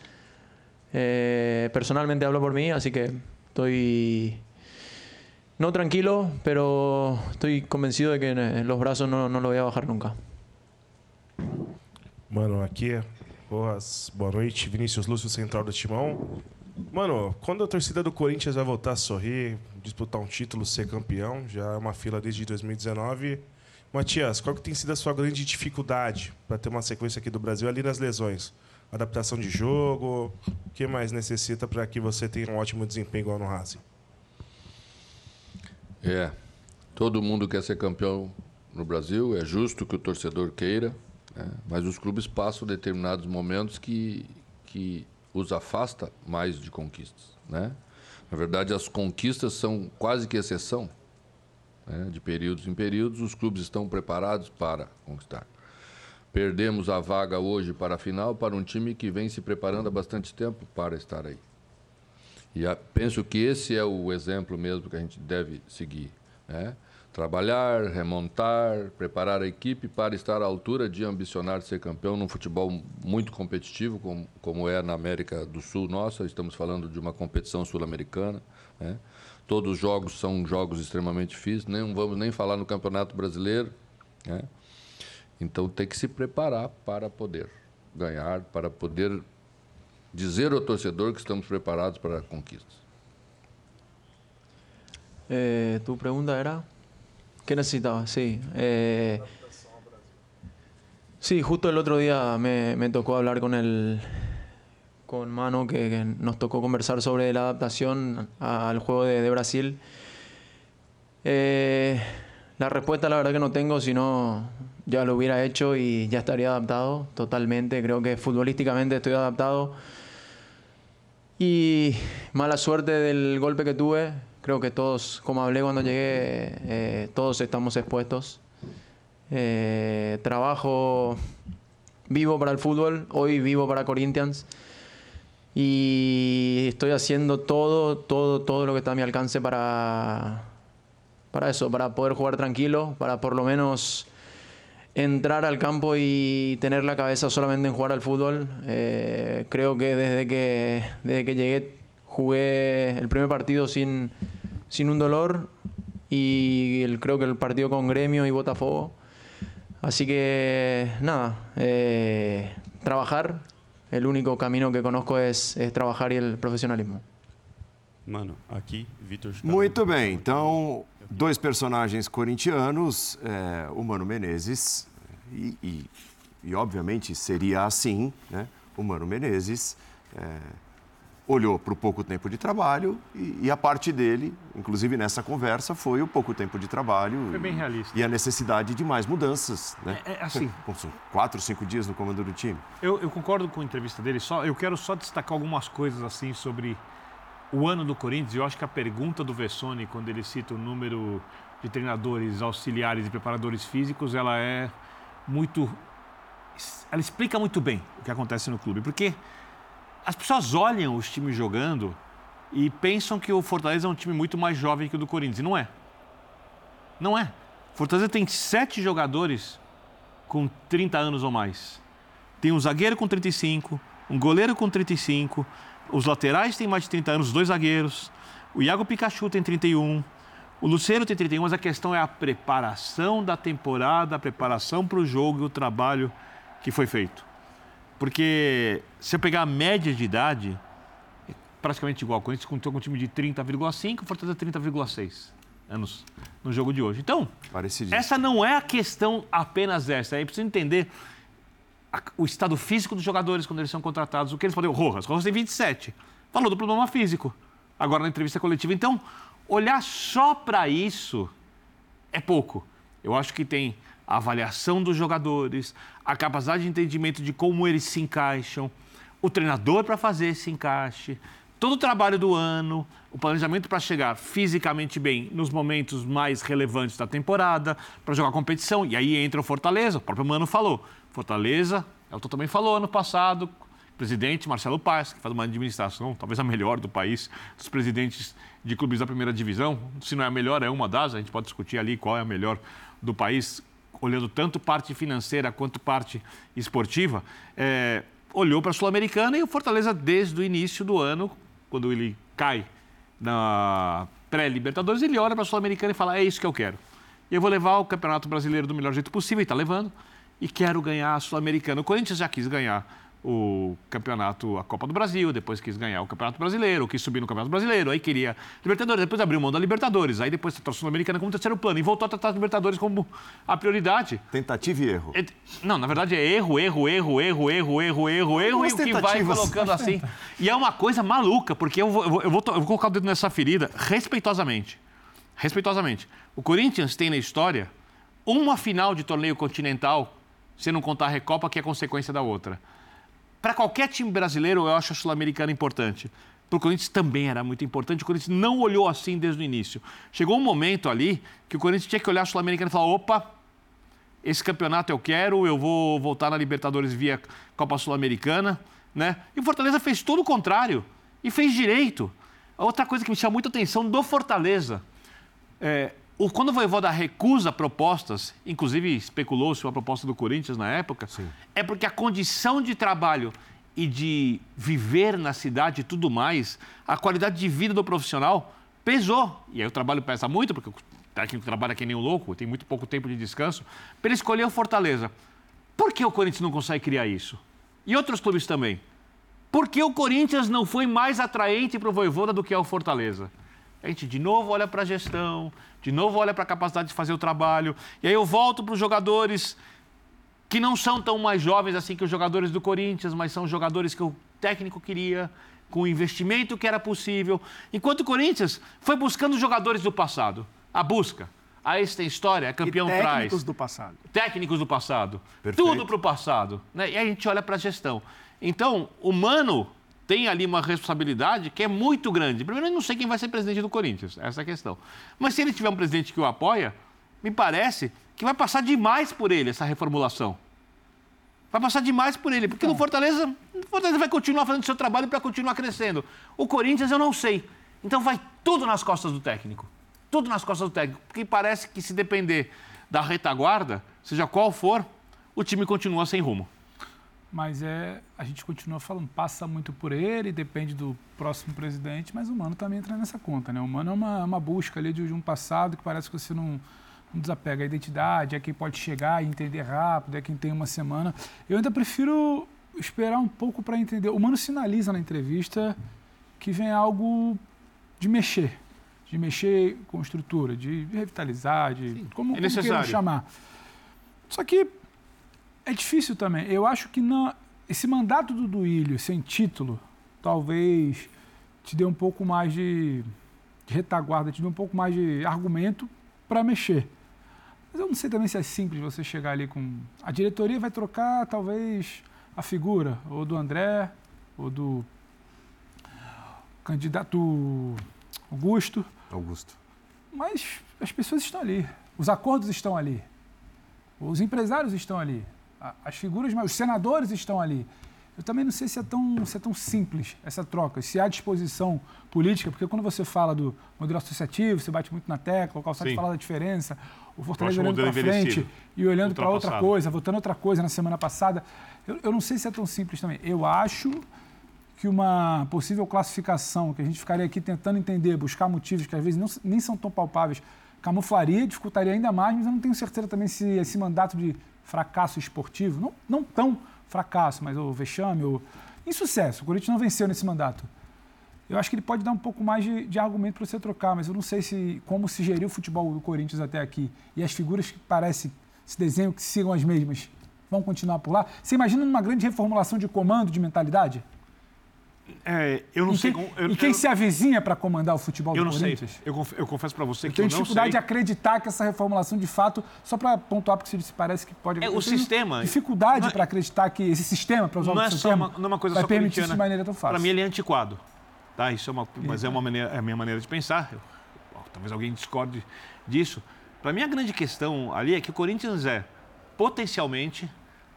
Eh, personalmente hablo por mí, así que estoy no tranquilo, pero estoy convencido de que los brazos no, no lo voy a bajar nunca. Mano, aqui é Rojas. Boa noite. Lúcio, central do Timão. Mano, quando a torcida do Corinthians vai voltar a sorrir, disputar um título, ser campeão, já é uma fila desde 2019. Matias, qual que tem sido a sua grande dificuldade para ter uma sequência aqui do Brasil ali nas lesões? Adaptação de jogo? O que mais necessita para que você tenha um ótimo desempenho igual no Racing? É, todo mundo quer ser campeão no Brasil, é justo que o torcedor queira, né? mas os clubes passam determinados momentos que, que os afasta mais de conquistas. Né? Na verdade, as conquistas são quase que exceção. Né? De períodos em períodos, os clubes estão preparados para conquistar. Perdemos a vaga hoje para a final para um time que vem se preparando há bastante tempo para estar aí. E a, penso que esse é o exemplo mesmo que a gente deve seguir. Né? Trabalhar, remontar, preparar a equipe para estar à altura de ambicionar ser campeão num futebol muito competitivo, como, como é na América do Sul nossa. Estamos falando de uma competição sul-americana. Né? Todos os jogos são jogos extremamente difíceis, nem vamos nem falar no Campeonato Brasileiro. Né? Então tem que se preparar para poder ganhar, para poder dizer ao torcedor que estamos preparados para conquistas. Eh, tu pergunta era? ¿Qué necesitaba? Sí. Eh, sí, justo el otro día me, tocó hablar con el con Mano, que, nos tocó conversar sobre la adaptación al juego de, Brasil. Eh, la respuesta la verdad que no tengo, sino ya lo hubiera hecho y ya estaría adaptado totalmente. Creo que futbolísticamente estoy adaptado. Y mala suerte del golpe que tuve, creo que todos, como hablé cuando llegué, eh, todos estamos expuestos. Eh, trabajo vivo para el fútbol, hoy vivo para Corinthians y estoy haciendo todo, todo, todo lo que está a mi alcance para, para eso, para poder jugar tranquilo, para por lo menos entrar al campo y tener la cabeza solamente en jugar al fútbol. Eh, creo que desde que, desde que llegué jugué el primer partido sin, sin un dolor y el, creo que el partido con Gremio y Botafogo. Así que nada, eh, trabajar. El único camino que conozco es, es trabajar y el profesionalismo. Mano, aqui, Vitor Muito bem, então, dois personagens corintianos, é, o Mano Menezes, e, e, e, obviamente seria assim, né? O Mano Menezes é, olhou para o pouco tempo de trabalho e, e, a parte dele, inclusive nessa conversa, foi o pouco tempo de trabalho. Foi bem realista. E a necessidade de mais mudanças, né? É, é assim. Com, quatro, cinco dias no comando do time. Eu, eu, concordo com a entrevista dele, só, eu quero só destacar algumas coisas assim sobre o ano do Corinthians. Eu acho que a pergunta do Vessone, quando ele cita o número de treinadores, auxiliares e preparadores físicos, ela é muito. Ela explica muito bem o que acontece no clube, porque as pessoas olham os times jogando e pensam que o Fortaleza é um time muito mais jovem que o do Corinthians. E não é. Não é. Fortaleza tem sete jogadores com 30 anos ou mais. Tem um zagueiro com 35, um goleiro com 35, os laterais têm mais de 30 anos, dois zagueiros. O Iago Pikachu tem 31, o Luciano tem 31, mas a questão é a preparação da temporada, a preparação para o jogo e o trabalho que foi feito. Porque se eu pegar a média de idade, é praticamente igual. O Corinthians contou com um time de 30,5, o Fortaleza 30,6 anos no jogo de hoje. Então, essa não é a questão apenas essa. Aí precisa entender a, o estado físico dos jogadores quando eles são contratados. O que eles podem... O Rojas, o Rojas tem 27. Falou do problema físico. Agora na entrevista coletiva. Então, olhar só para isso é pouco. Eu acho que tem a avaliação dos jogadores, a capacidade de entendimento de como eles se encaixam, o treinador para fazer esse encaixe, todo o trabalho do ano, o planejamento para chegar fisicamente bem nos momentos mais relevantes da temporada, para jogar competição. E aí entra o Fortaleza, o próprio Mano falou. Fortaleza, Elton também falou ano passado, presidente Marcelo Paes, que faz uma administração talvez a melhor do país, dos presidentes de clubes da primeira divisão. Se não é a melhor, é uma das, a gente pode discutir ali qual é a melhor do país olhando tanto parte financeira quanto parte esportiva, é, olhou para a Sul-Americana e o Fortaleza, desde o início do ano, quando ele cai na, pré-Libertadores, ele olha para a Sul-Americana e fala: é isso que eu quero. Eu vou levar o Campeonato Brasileiro do melhor jeito possível, e está levando, e quero ganhar a Sul-Americana. O Corinthians já quis ganhar o campeonato, a Copa do Brasil, depois quis ganhar o Campeonato Brasileiro, quis subir no Campeonato Brasileiro, aí queria Libertadores, depois abriu mão da Libertadores, aí depois tratou a Sul-Americana como terceiro plano e voltou a tratar a Libertadores como a prioridade. Tentativa e erro. Não, na verdade é erro, erro, erro, erro, erro, erro, erro, erro, e o que vai colocando assim. E é uma coisa maluca, porque eu vou, eu vou, eu vou, eu vou colocar o dedo nessa ferida respeitosamente. Respeitosamente. O Corinthians tem na história uma final de torneio continental, se não contar a Recopa, que é consequência da outra. Para qualquer time brasileiro, eu acho a Sul-Americana importante. Para o Corinthians também era muito importante. O Corinthians não olhou assim desde o início. Chegou um momento ali que o Corinthians tinha que olhar a Sul-Americana e falar: opa, esse campeonato eu quero, eu vou voltar na Libertadores via Copa Sul-Americana. Né? E o Fortaleza fez todo o contrário e fez direito. Outra coisa que me chama muita atenção do Fortaleza. É, o, quando o Voivoda recusa propostas, inclusive especulou-se uma proposta do Corinthians na época, Sim. é porque a condição de trabalho e de viver na cidade e tudo mais, a qualidade de vida do profissional pesou. E aí o trabalho pesa muito, porque o técnico trabalha que nem um louco, tem muito pouco tempo de descanso, para ele escolher o Fortaleza. Por que o Corinthians não consegue criar isso? E outros clubes também. Por que o Corinthians não foi mais atraente para o Voivoda do que é o Fortaleza? A gente de novo olha para a gestão, de novo olha para a capacidade de fazer o trabalho. E aí eu volto para os jogadores que não são tão mais jovens assim que os jogadores do Corinthians, mas são jogadores que o técnico queria, com o investimento que era possível. Enquanto o Corinthians foi buscando jogadores do passado. A busca. A esse tem história, é campeão e técnicos traz. Técnicos do passado. Técnicos do passado. Perfeito. Tudo para o passado. Né? E aí a gente olha para a gestão. Então, o Mano tem ali uma responsabilidade que é muito grande. Primeiro, eu não sei quem vai ser presidente do Corinthians, essa é a questão. Mas se ele tiver um presidente que o apoia, me parece que vai passar demais por ele essa reformulação. Vai passar demais por ele, porque no Fortaleza, o Fortaleza vai continuar fazendo seu trabalho para continuar crescendo. O Corinthians eu não sei. Então vai tudo nas costas do técnico. Tudo nas costas do técnico, porque parece que se depender da retaguarda, seja qual for, o time continua sem rumo mas é a gente continua falando, passa muito por ele, depende do próximo presidente, mas o Mano também entra nessa conta, né? O Mano é uma, uma busca ali de, um passado que parece que você não, não desapega a identidade, é quem pode chegar e entender rápido, é quem tem uma semana. Eu ainda prefiro esperar um pouco para entender. O Mano sinaliza na entrevista que vem algo de mexer, de mexer com estrutura, de revitalizar, de Sim, como, é como chamar. Só que é difícil também. Eu acho que não, esse mandato do Duílio sem título talvez te dê um pouco mais de, de retaguarda, te dê um pouco mais de argumento para mexer. Mas eu não sei também se é simples você chegar ali com. A diretoria vai trocar talvez a figura, ou do André, ou do candidato Augusto. Augusto. Mas as pessoas estão ali, os acordos estão ali, os empresários estão ali as figuras, os senadores estão ali. Eu também não sei se é, tão, se é tão simples essa troca, se há disposição política, porque quando você fala do modelo associativo, você bate muito na tecla, o Calçado fala da diferença, o Fortaleza olhando para frente e olhando para outra coisa, votando outra coisa na semana passada. Eu, eu não sei se é tão simples também. Eu acho que uma possível classificação, que a gente ficaria aqui tentando entender, buscar motivos que às vezes não, nem são tão palpáveis, camuflaria, dificultaria ainda mais, mas eu não tenho certeza também se esse mandato de fracasso esportivo, não, não tão fracasso, mas o vexame, o insucesso. O Corinthians não venceu nesse mandato. Eu acho que ele pode dar um pouco mais de, de argumento para você trocar, mas eu não sei se como se geriu o futebol do Corinthians até aqui. E as figuras que parecem, se desenham, que sigam as mesmas, vão continuar por lá. Você imagina numa grande reformulação de comando, de mentalidade? É, eu não e sei. Quem, eu, e quem eu, se avizinha para comandar o futebol eu do não Corinthians? Sei. Eu, eu confesso para você eu que tenho eu não dificuldade de acreditar que essa reformulação, de fato, só para pontuar, porque se parece que pode. É, o sistema. Dificuldade é, para acrudar que esse sistema, para usar não o é seu só uma, não é uma coisa vai só permitir isso de maneira tão fácil. Para mim ele é antiquado, tá? Isso é uma, mas é uma maneira, é a minha maneira de pensar. Talvez alguém discorde disso. Para mim a grande questão ali é que o Corinthians é potencialmente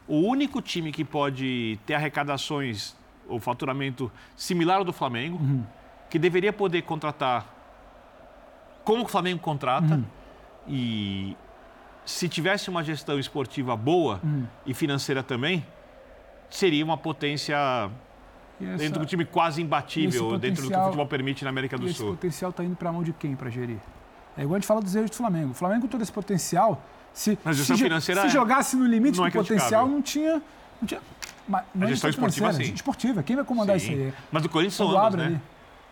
o único time que pode ter arrecadações o faturamento similar ao do Flamengo, uhum. que deveria poder contratar como o Flamengo contrata. Uhum. E se tivesse uma gestão esportiva boa uhum. e financeira também, seria uma potência essa- dentro do time quase imbatível, esse dentro do que o futebol permite na América do esse Sul. potencial está indo para a mão de quem para gerir? É igual a gente fala dos erros do Flamengo. O Flamengo, com todo esse potencial, se, se, se é- jogasse no limite não é do potencial, não tinha. Não tinha mas, não A gestão esportiva, sim. Esportiva. Quem vai comandar Sim. isso aí? Mas do Corinthians são ambos, né? ali.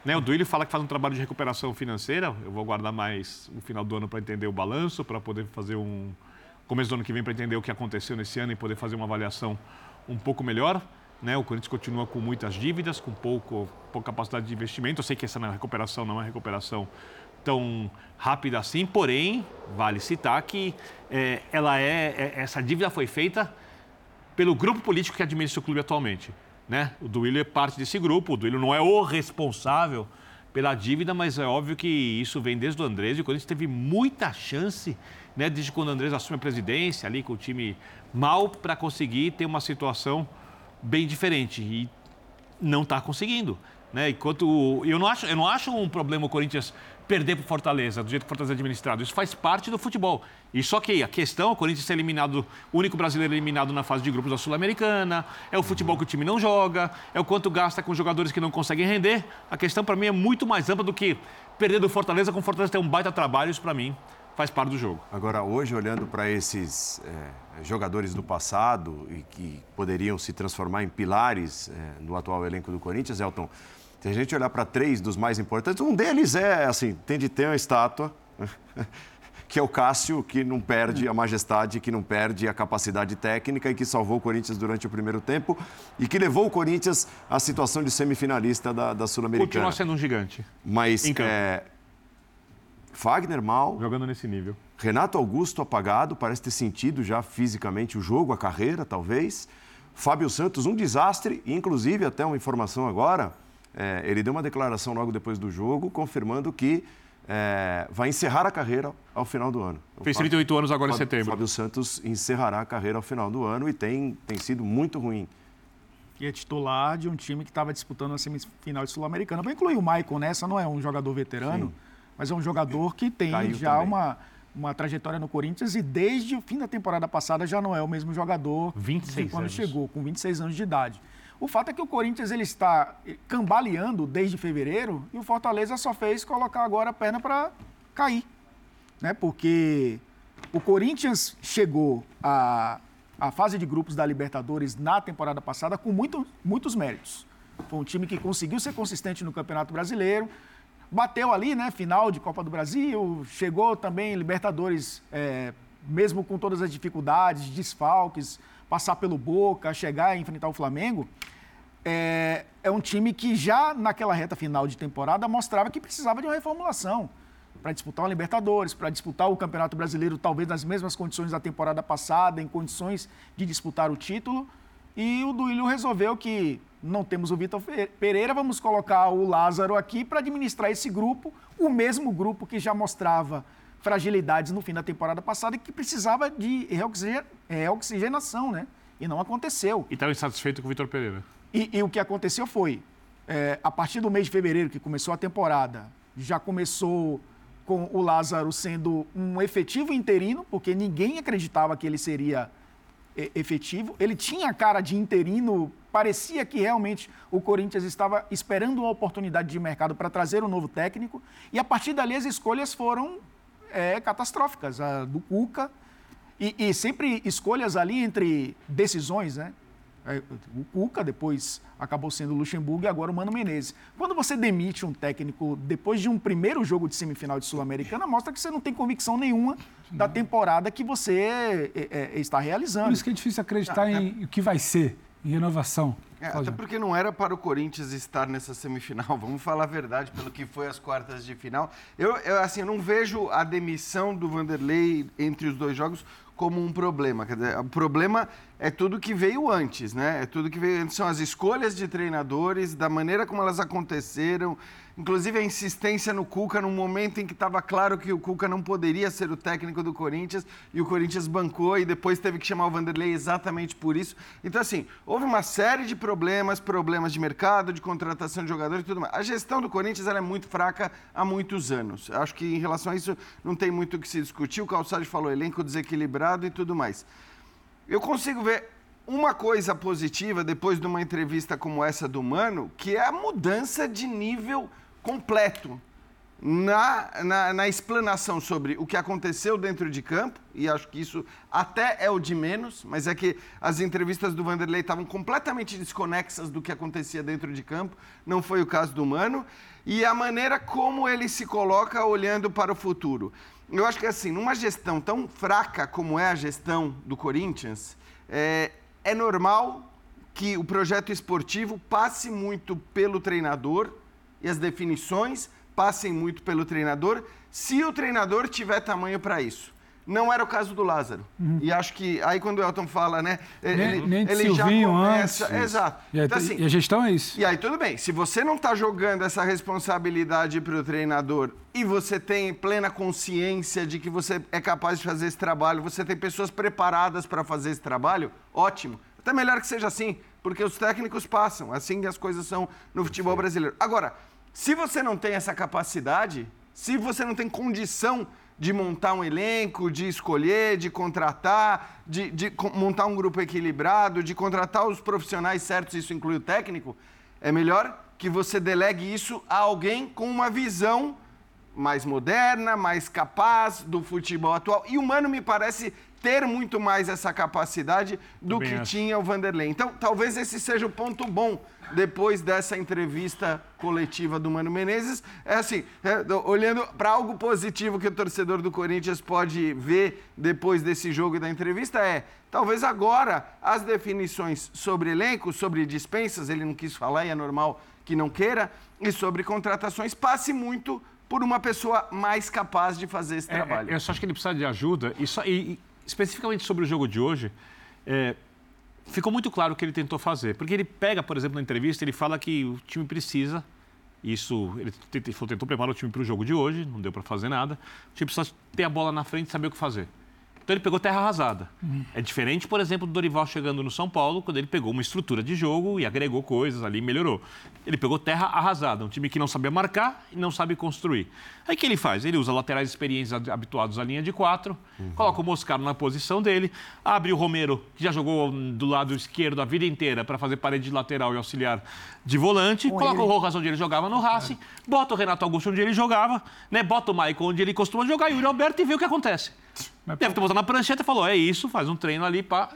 né? O Duílio fala que faz um trabalho de recuperação financeira. Eu vou aguardar mais o final do ano para entender o balanço, para poder fazer um começo do ano que vem para entender o que aconteceu nesse ano e poder fazer uma avaliação um pouco melhor. Né? O Corinthians continua com muitas dívidas, com pouco, pouca capacidade de investimento. Eu sei que essa é recuperação, não é recuperação tão rápida assim, porém, vale citar que é, ela é, é- essa dívida foi feita pelo grupo político que administra o clube atualmente. Né? O Duílio é parte desse grupo, o Duílio não é o responsável pela dívida, mas é óbvio que isso vem desde o Andrés e o Corinthians teve muita chance, né, desde quando o Andrés assume a presidência, ali com o time mal, para conseguir ter uma situação bem diferente. E não está conseguindo. Né? Enquanto eu não acho, eu não acho um problema o Corinthians perder para Fortaleza, do jeito que o Fortaleza é administrado. Isso faz parte do futebol. E só que a questão, o Corinthians ser eliminado, o único brasileiro eliminado na fase de grupos da Sul-Americana, é o futebol que o time não joga, é o quanto gasta com jogadores que não conseguem render. A questão para mim é muito mais ampla do que perder do Fortaleza, com o Fortaleza ter um baita trabalho, isso para mim faz parte do jogo. Agora, hoje, olhando para esses é, jogadores do passado e que poderiam se transformar em pilares é, no atual elenco do Corinthians, Elton, se a gente olhar para três dos mais importantes, um deles é, assim, tem de ter uma estátua, que é o Cássio, que não perde a majestade, que não perde a capacidade técnica e que salvou o Corinthians durante o primeiro tempo e que levou o Corinthians à situação de semifinalista da, da Sul-Americana. Continua sendo um gigante. Mas é, Fagner mal. Jogando nesse nível. Renato Augusto apagado, parece ter sentido já fisicamente o jogo, a carreira, talvez. Fábio Santos, um desastre, e inclusive até uma informação agora, é, ele deu uma declaração logo depois do jogo, confirmando que é, vai encerrar a carreira ao final do ano. Fez O Fábio- 38 anos agora em setembro. Fábio Santos encerrará a carreira ao final do ano e tem, tem sido muito ruim. que é titular de um time que estava disputando a semifinal de Sul-Americana. Vou incluir o Maicon nessa, não é um jogador veterano, Sim. mas é um jogador que tem Caiu já também. uma, uma trajetória no Corinthians e desde o fim da temporada passada já não é o mesmo jogador 26 de quando anos. chegou, com 26 anos de idade. O fato é que o Corinthians ele está cambaleando desde fevereiro e o Fortaleza só fez colocar agora a perna para cair. Né? Porque o Corinthians chegou à, à fase de grupos da Libertadores na temporada passada com muito, muitos méritos. Foi um time que conseguiu ser consistente no Campeonato Brasileiro, bateu ali, né? Final de Copa do Brasil, chegou também Libertadores, é, mesmo com todas as dificuldades, desfalques, passar pelo Boca, chegar e enfrentar o Flamengo. É, é um time que já naquela reta final de temporada mostrava que precisava de uma reformulação para disputar uma Libertadores, para disputar o Campeonato Brasileiro, talvez nas mesmas condições da temporada passada, em condições de disputar o título. E o Duílio resolveu que não temos o Vitor Pereira, vamos colocar o Lázaro aqui para administrar esse grupo, o mesmo grupo que já mostrava fragilidades no fim da temporada passada e que precisava de reoxigen- reoxigenação, né? E não aconteceu. E estava insatisfeito com o Vitor Pereira. E, e o que aconteceu foi, é, a partir do mês de fevereiro, que começou a temporada, já começou com o Lázaro sendo um efetivo interino, porque ninguém acreditava que ele seria é, efetivo. Ele tinha a cara de interino, parecia que realmente o Corinthians estava esperando uma oportunidade de mercado para trazer um novo técnico. E a partir dali as escolhas foram é, catastróficas. A do Cuca, e, e sempre escolhas ali entre decisões, né? É, O Cuca, depois acabou sendo o Luxemburgo e agora o Mano Menezes. Quando você demite um técnico depois de um primeiro jogo de semifinal de Sul-Americana, mostra que você não tem convicção nenhuma da temporada que você é, é, está realizando. Por isso que é difícil acreditar em o que vai ser, em renovação. É, até porque não era para o Corinthians estar nessa semifinal, vamos falar a verdade, pelo que foi as quartas de final. Eu, eu, assim, eu não vejo a demissão do Vanderlei entre os dois jogos como um problema. Quer dizer, o problema é tudo que veio antes, né? É tudo que veio antes, são as escolhas de treinadores, da maneira como elas aconteceram, inclusive a insistência no Cuca num momento em que estava claro que o Cuca não poderia ser o técnico do Corinthians e o Corinthians bancou e depois teve que chamar o Vanderlei exatamente por isso. Então, assim, houve uma série de problemas, problemas de mercado, de contratação de jogadores e tudo mais. A gestão do Corinthians é muito fraca há muitos anos. Acho que em relação a isso não tem muito o que se discutir. O Calçado falou elenco desequilibrado e tudo mais. Eu consigo ver uma coisa positiva depois de uma entrevista como essa do Mano, que é a mudança de nível completo na, na, na, explanação sobre o que aconteceu dentro de campo, e acho que isso até é o de menos, mas é que as entrevistas do Vanderlei estavam completamente desconexas do que acontecia dentro de campo, não foi o caso do Mano, e a maneira como ele se coloca olhando para o futuro. Eu acho que assim, numa gestão tão fraca como é a gestão do Corinthians, é, é normal que o projeto esportivo passe muito pelo treinador e as definições passem muito pelo treinador, se o treinador tiver tamanho para isso. Não era o caso do Lázaro. Uhum. E acho que aí quando o Elton fala, né? Ele, nem, nem ele já começa. Antes, Exato. E a, então, assim, e a gestão é isso. E aí, tudo bem. Se você não está jogando essa responsabilidade para o treinador e você tem plena consciência de que você é capaz de fazer esse trabalho, você tem pessoas preparadas para fazer esse trabalho, ótimo. Até melhor que seja assim, porque os técnicos passam. Assim as coisas são no futebol brasileiro. Agora, se você não tem essa capacidade, se você não tem condição de montar um elenco, de escolher, de contratar, de, de, montar um grupo equilibrado, de contratar os profissionais certos, isso inclui o técnico, é melhor que você delegue isso a alguém com uma visão mais moderna, mais capaz do futebol atual. E o Mano me parece ter muito mais essa capacidade do Também que acho. tinha o Vanderlei. Então, talvez esse seja o ponto bom depois dessa entrevista coletiva do Mano Menezes. É assim, é, olhando para algo positivo que o torcedor do Corinthians pode ver depois desse jogo e da entrevista é, talvez agora as definições sobre elenco, sobre dispensas, ele não quis falar e é normal que não queira, e sobre contratações passe muito por uma pessoa mais capaz de fazer esse é, é trabalho. Eu só acho que ele precisa de ajuda e, só, e, e especificamente sobre o jogo de hoje, é, ficou muito claro o que ele tentou fazer. Porque ele pega, por exemplo, na entrevista, ele fala que o time precisa. Isso, ele tentou, tentou preparar o time para o jogo de hoje, não deu para fazer nada. O time precisa ter a bola na frente e saber o que fazer. Então ele pegou terra arrasada. Uhum. É diferente, por exemplo, do Dorival chegando no São Paulo, quando ele pegou uma estrutura de jogo e agregou coisas ali, melhorou. Ele pegou terra arrasada, um time que não sabia marcar e não sabe construir. Aí o que ele faz? Ele usa laterais experientes habituados à linha de quatro, uhum. coloca o Moscaro na posição dele, abre o Romero, que já jogou do lado esquerdo a vida inteira para fazer parede de lateral e auxiliar de volante, coloca ele... o Rojas onde ele jogava no Racing, é. bota o Renato Augusto onde ele jogava, né? bota o Maicon onde ele costuma jogar e o Yuri Alberto e vê o que acontece. Mas, Deve ter botado na prancheta e falou: é isso, faz um treino ali para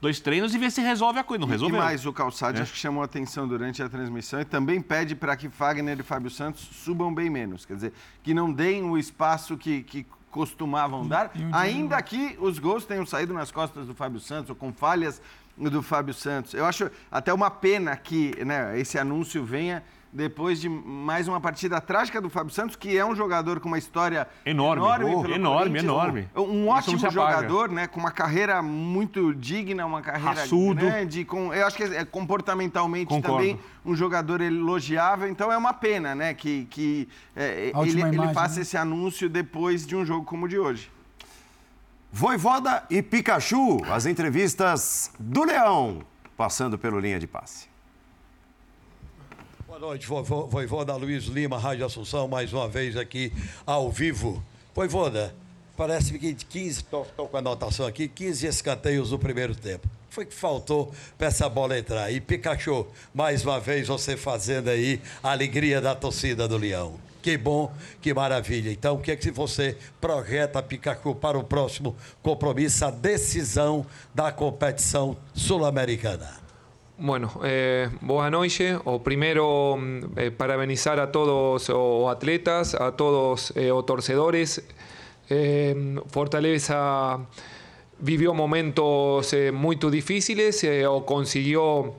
dois treinos e vê se resolve a coisa. Não resolveu. E mais, o Calçade é. acho que chamou a atenção durante a transmissão e também pede para que Fagner e Fábio Santos subam bem menos. Quer dizer, que não deem o espaço que, que costumavam dar, ainda que os gols tenham saído nas costas do Fábio Santos ou com falhas do Fábio Santos. Eu acho até uma pena que né, esse anúncio venha depois de mais uma partida trágica do Fábio Santos, que é um jogador com uma história enorme, enorme, enorme, enorme. Um, um ótimo jogador, né, com uma carreira muito digna, uma carreira Raçudo. grande, com, eu acho que é comportamentalmente Concordo. também um jogador elogiável. Então é uma pena, né, que, que é, ele, imagem, ele faça né? esse anúncio depois de um jogo como o de hoje. Voivoda e Pikachu, as entrevistas do Leão, passando pelo linha de passe. Noite, Voivoda Luiz Lima, Rádio Assunção, mais uma vez aqui ao vivo. Voivoda, parece que 15, estou com a anotação aqui, 15 escanteios no primeiro tempo. Foi que faltou para essa bola entrar. E Pikachu, mais uma vez você fazendo aí a alegria da torcida do Leão. Que bom, que maravilha. Então, o que é que você projeta, Pikachu, para o próximo compromisso, a decisão da competição sul-americana? Bueno, eh, boa. O primero, mm, eh, parabenizar a todos os atletas, a todos eh, os torcedores. Eh, Fortaleza vivió momentos eh, muy difíciles eh, o consiguió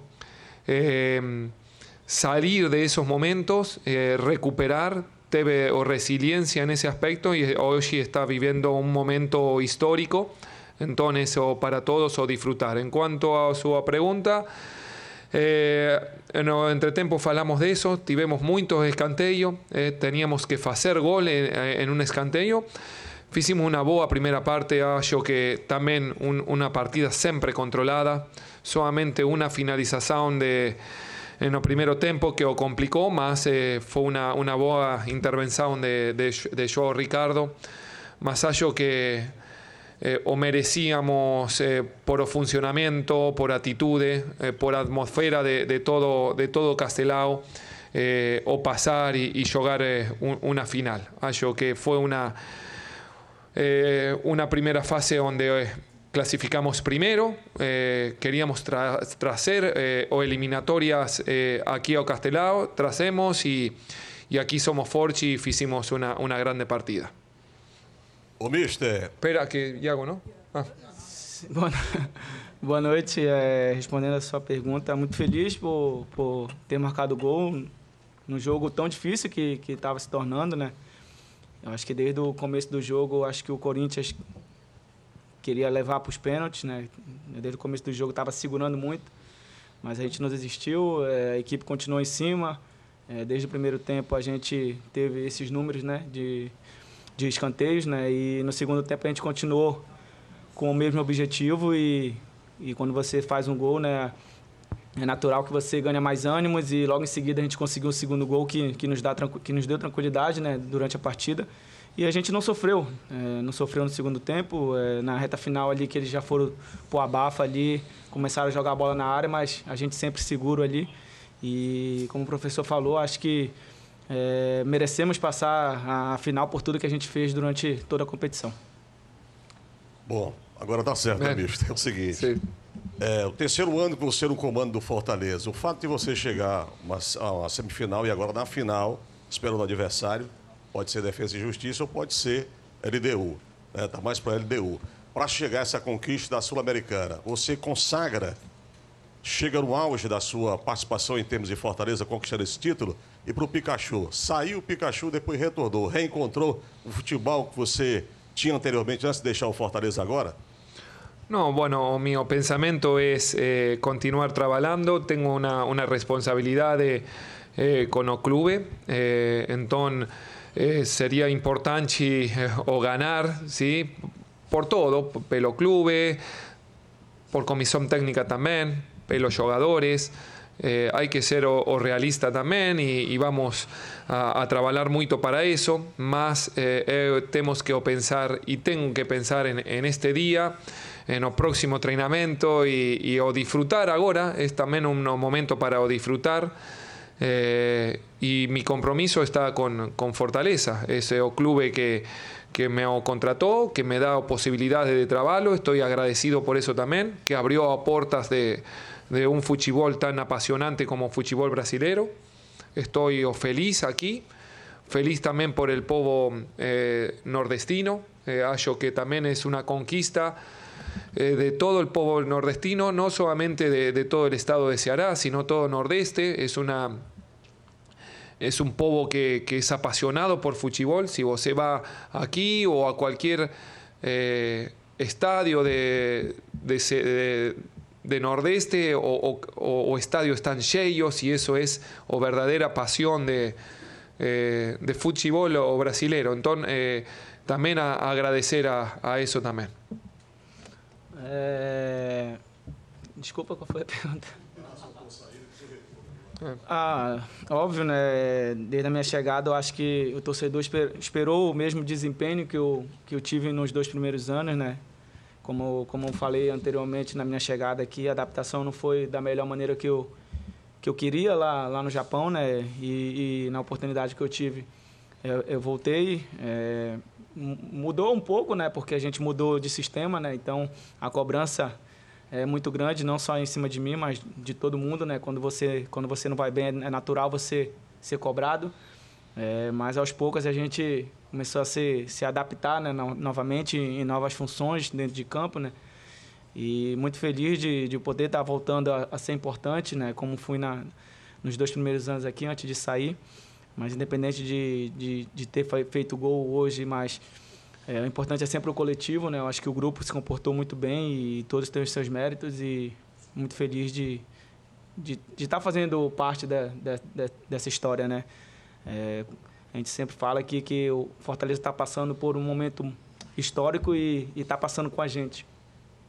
salir de esos momentos, recuperar teve o resiliencia en ese aspecto y hoy está viviendo un momento histórico. Entonces, o para todos o disfrutar. En cuanto a su pregunta, eh, no entretempo falamos de eso, tivemos muchos escanteios, eh, teníamos que hacer gol en, un escanteio. Hicimos una boa primera parte, acho que también una partida siempre controlada, solamente una finalización de, en el primer tiempo que o complicó, más eh, fue una, una boa intervención de, de, de Joao Ricardo, más acho que eh, o merecíamos eh, por funcionamiento, por atitude, eh, por atmósfera de, de, todo, de todo Castelao, eh, o pasar y, y jugar eh, un, una final. Acho que fue una, una primera fase donde clasificamos primero, eh, queríamos tra traer eh, o eliminatorias eh, aquí a Castelao, tracemos y, y aquí somos fortes y hicimos una, una grande partida. O mister. Espera que Iago, não? Ah. Boa, boa noite. É, respondendo a sua pergunta, muito feliz por, por ter marcado gol num jogo tão difícil que estava se tornando, né? Eu acho que desde o começo do jogo, acho que o Corinthians queria levar para os pênaltis, né? Desde o começo do jogo estava segurando muito, mas a gente não desistiu, é, a equipe continuou em cima. É, desde o primeiro tempo a gente teve esses números, né? De, de escanteios, né? E no segundo tempo a gente continuou com o mesmo objetivo e, e quando você faz um gol, né? É natural que você ganha mais ânimos e logo em seguida a gente conseguiu o segundo gol que, que, nos, dá, que nos deu tranquilidade né, durante a partida. E a gente não sofreu, é, não sofreu no segundo tempo, é, na reta final ali que eles já foram pro abafa ali, começaram a jogar a bola na área, mas a gente sempre seguro ali. E como o professor falou, acho que é, merecemos passar a final por tudo que a gente fez durante toda a competição. Bom, agora tá certo, né, É. mister? É o seguinte. É, o terceiro ano que você no comando do Fortaleza, o fato de você chegar uma, a uma semifinal e agora na final, esperando o adversário, pode ser Defesa e Justiça ou pode ser LDU. Né? Tá mais para LDU. Para chegar a essa conquista da Sul-Americana, você consagra, chega no auge da sua participação em termos de Fortaleza conquistando esse título, e para o Pikachu. Saiu o Pikachu, depois retornou, reencontrou o futebol que você tinha anteriormente antes de deixar o Fortaleza agora? No, bueno, mi pensamiento es eh, continuar trabajando. Tengo una, una responsabilidad eh, con el club. Eh, eh, importante eh, o ganar, ¿sí? Por todo, pelo club, por comisión técnica también, pelos jugadores. Eh, hay que ser o, o realista también y, y vamos a, a, trabajar mucho para eso. Más eh, eh, que pensar y tengo que pensar en, en este día, en el próximo entrenamiento y, y o disfrutar ahora. Es también un momento para o disfrutar. Eh, y mi compromiso está con, con Fortaleza, ese o club que, que me contrató, que me da posibilidades de trabajo. Estoy agradecido por eso también, que abrió puertas de, de un fútbol tan apasionante como fútbol brasilero. Estoy oh, feliz aquí, feliz también por el povo eh, nordestino. Eh, que también es una conquista eh, de todo el povo nordestino, no solamente de, todo el estado de Ceará, sino todo nordeste. Es una es un povo que, es apasionado por fútbol. Si vos se va aquí o a cualquier eh, estadio de, de, de de Nordeste o, o, o, estadios tan cheios y eso es o verdadera pasión de, eh, de fútbol o brasilero. Entonces, eh, también a, a agradecer a, a, eso también. É... Desculpa, qual foi a pergunta? Ah, óbvio, né? Desde a minha chegada, eu acho que o torcedor esperou o mesmo desempenho que eu, que eu tive nos dois primeiros anos, né? Como, como falei anteriormente na minha chegada aqui, a adaptação não foi da melhor maneira que eu, que eu queria lá, lá no Japão, né? E, e na oportunidade que eu tive, eu, eu voltei. É, mudou um pouco, né? Porque a gente mudou de sistema, né? Então a cobrança é muito grande, não só em cima de mim, mas de todo mundo, né? Quando você, quando você não vai bem, é natural você ser cobrado. É, mas aos poucos a gente começou a se, se adaptar né, no, novamente em novas funções dentro de campo, né? E muito feliz de, de poder estar voltando a, a, ser importante, né? Como fui na, nos dois primeiros anos aqui, antes de sair. Mas independente de, de, de ter feito gol hoje, mas é, o importante é sempre o coletivo, né? Eu acho que o grupo se comportou muito bem e todos têm os seus méritos e muito feliz de, de, de estar fazendo parte da, dessa história, né? É, a gente sempre fala aqui que o Fortaleza está passando por um momento histórico e está passando com a gente.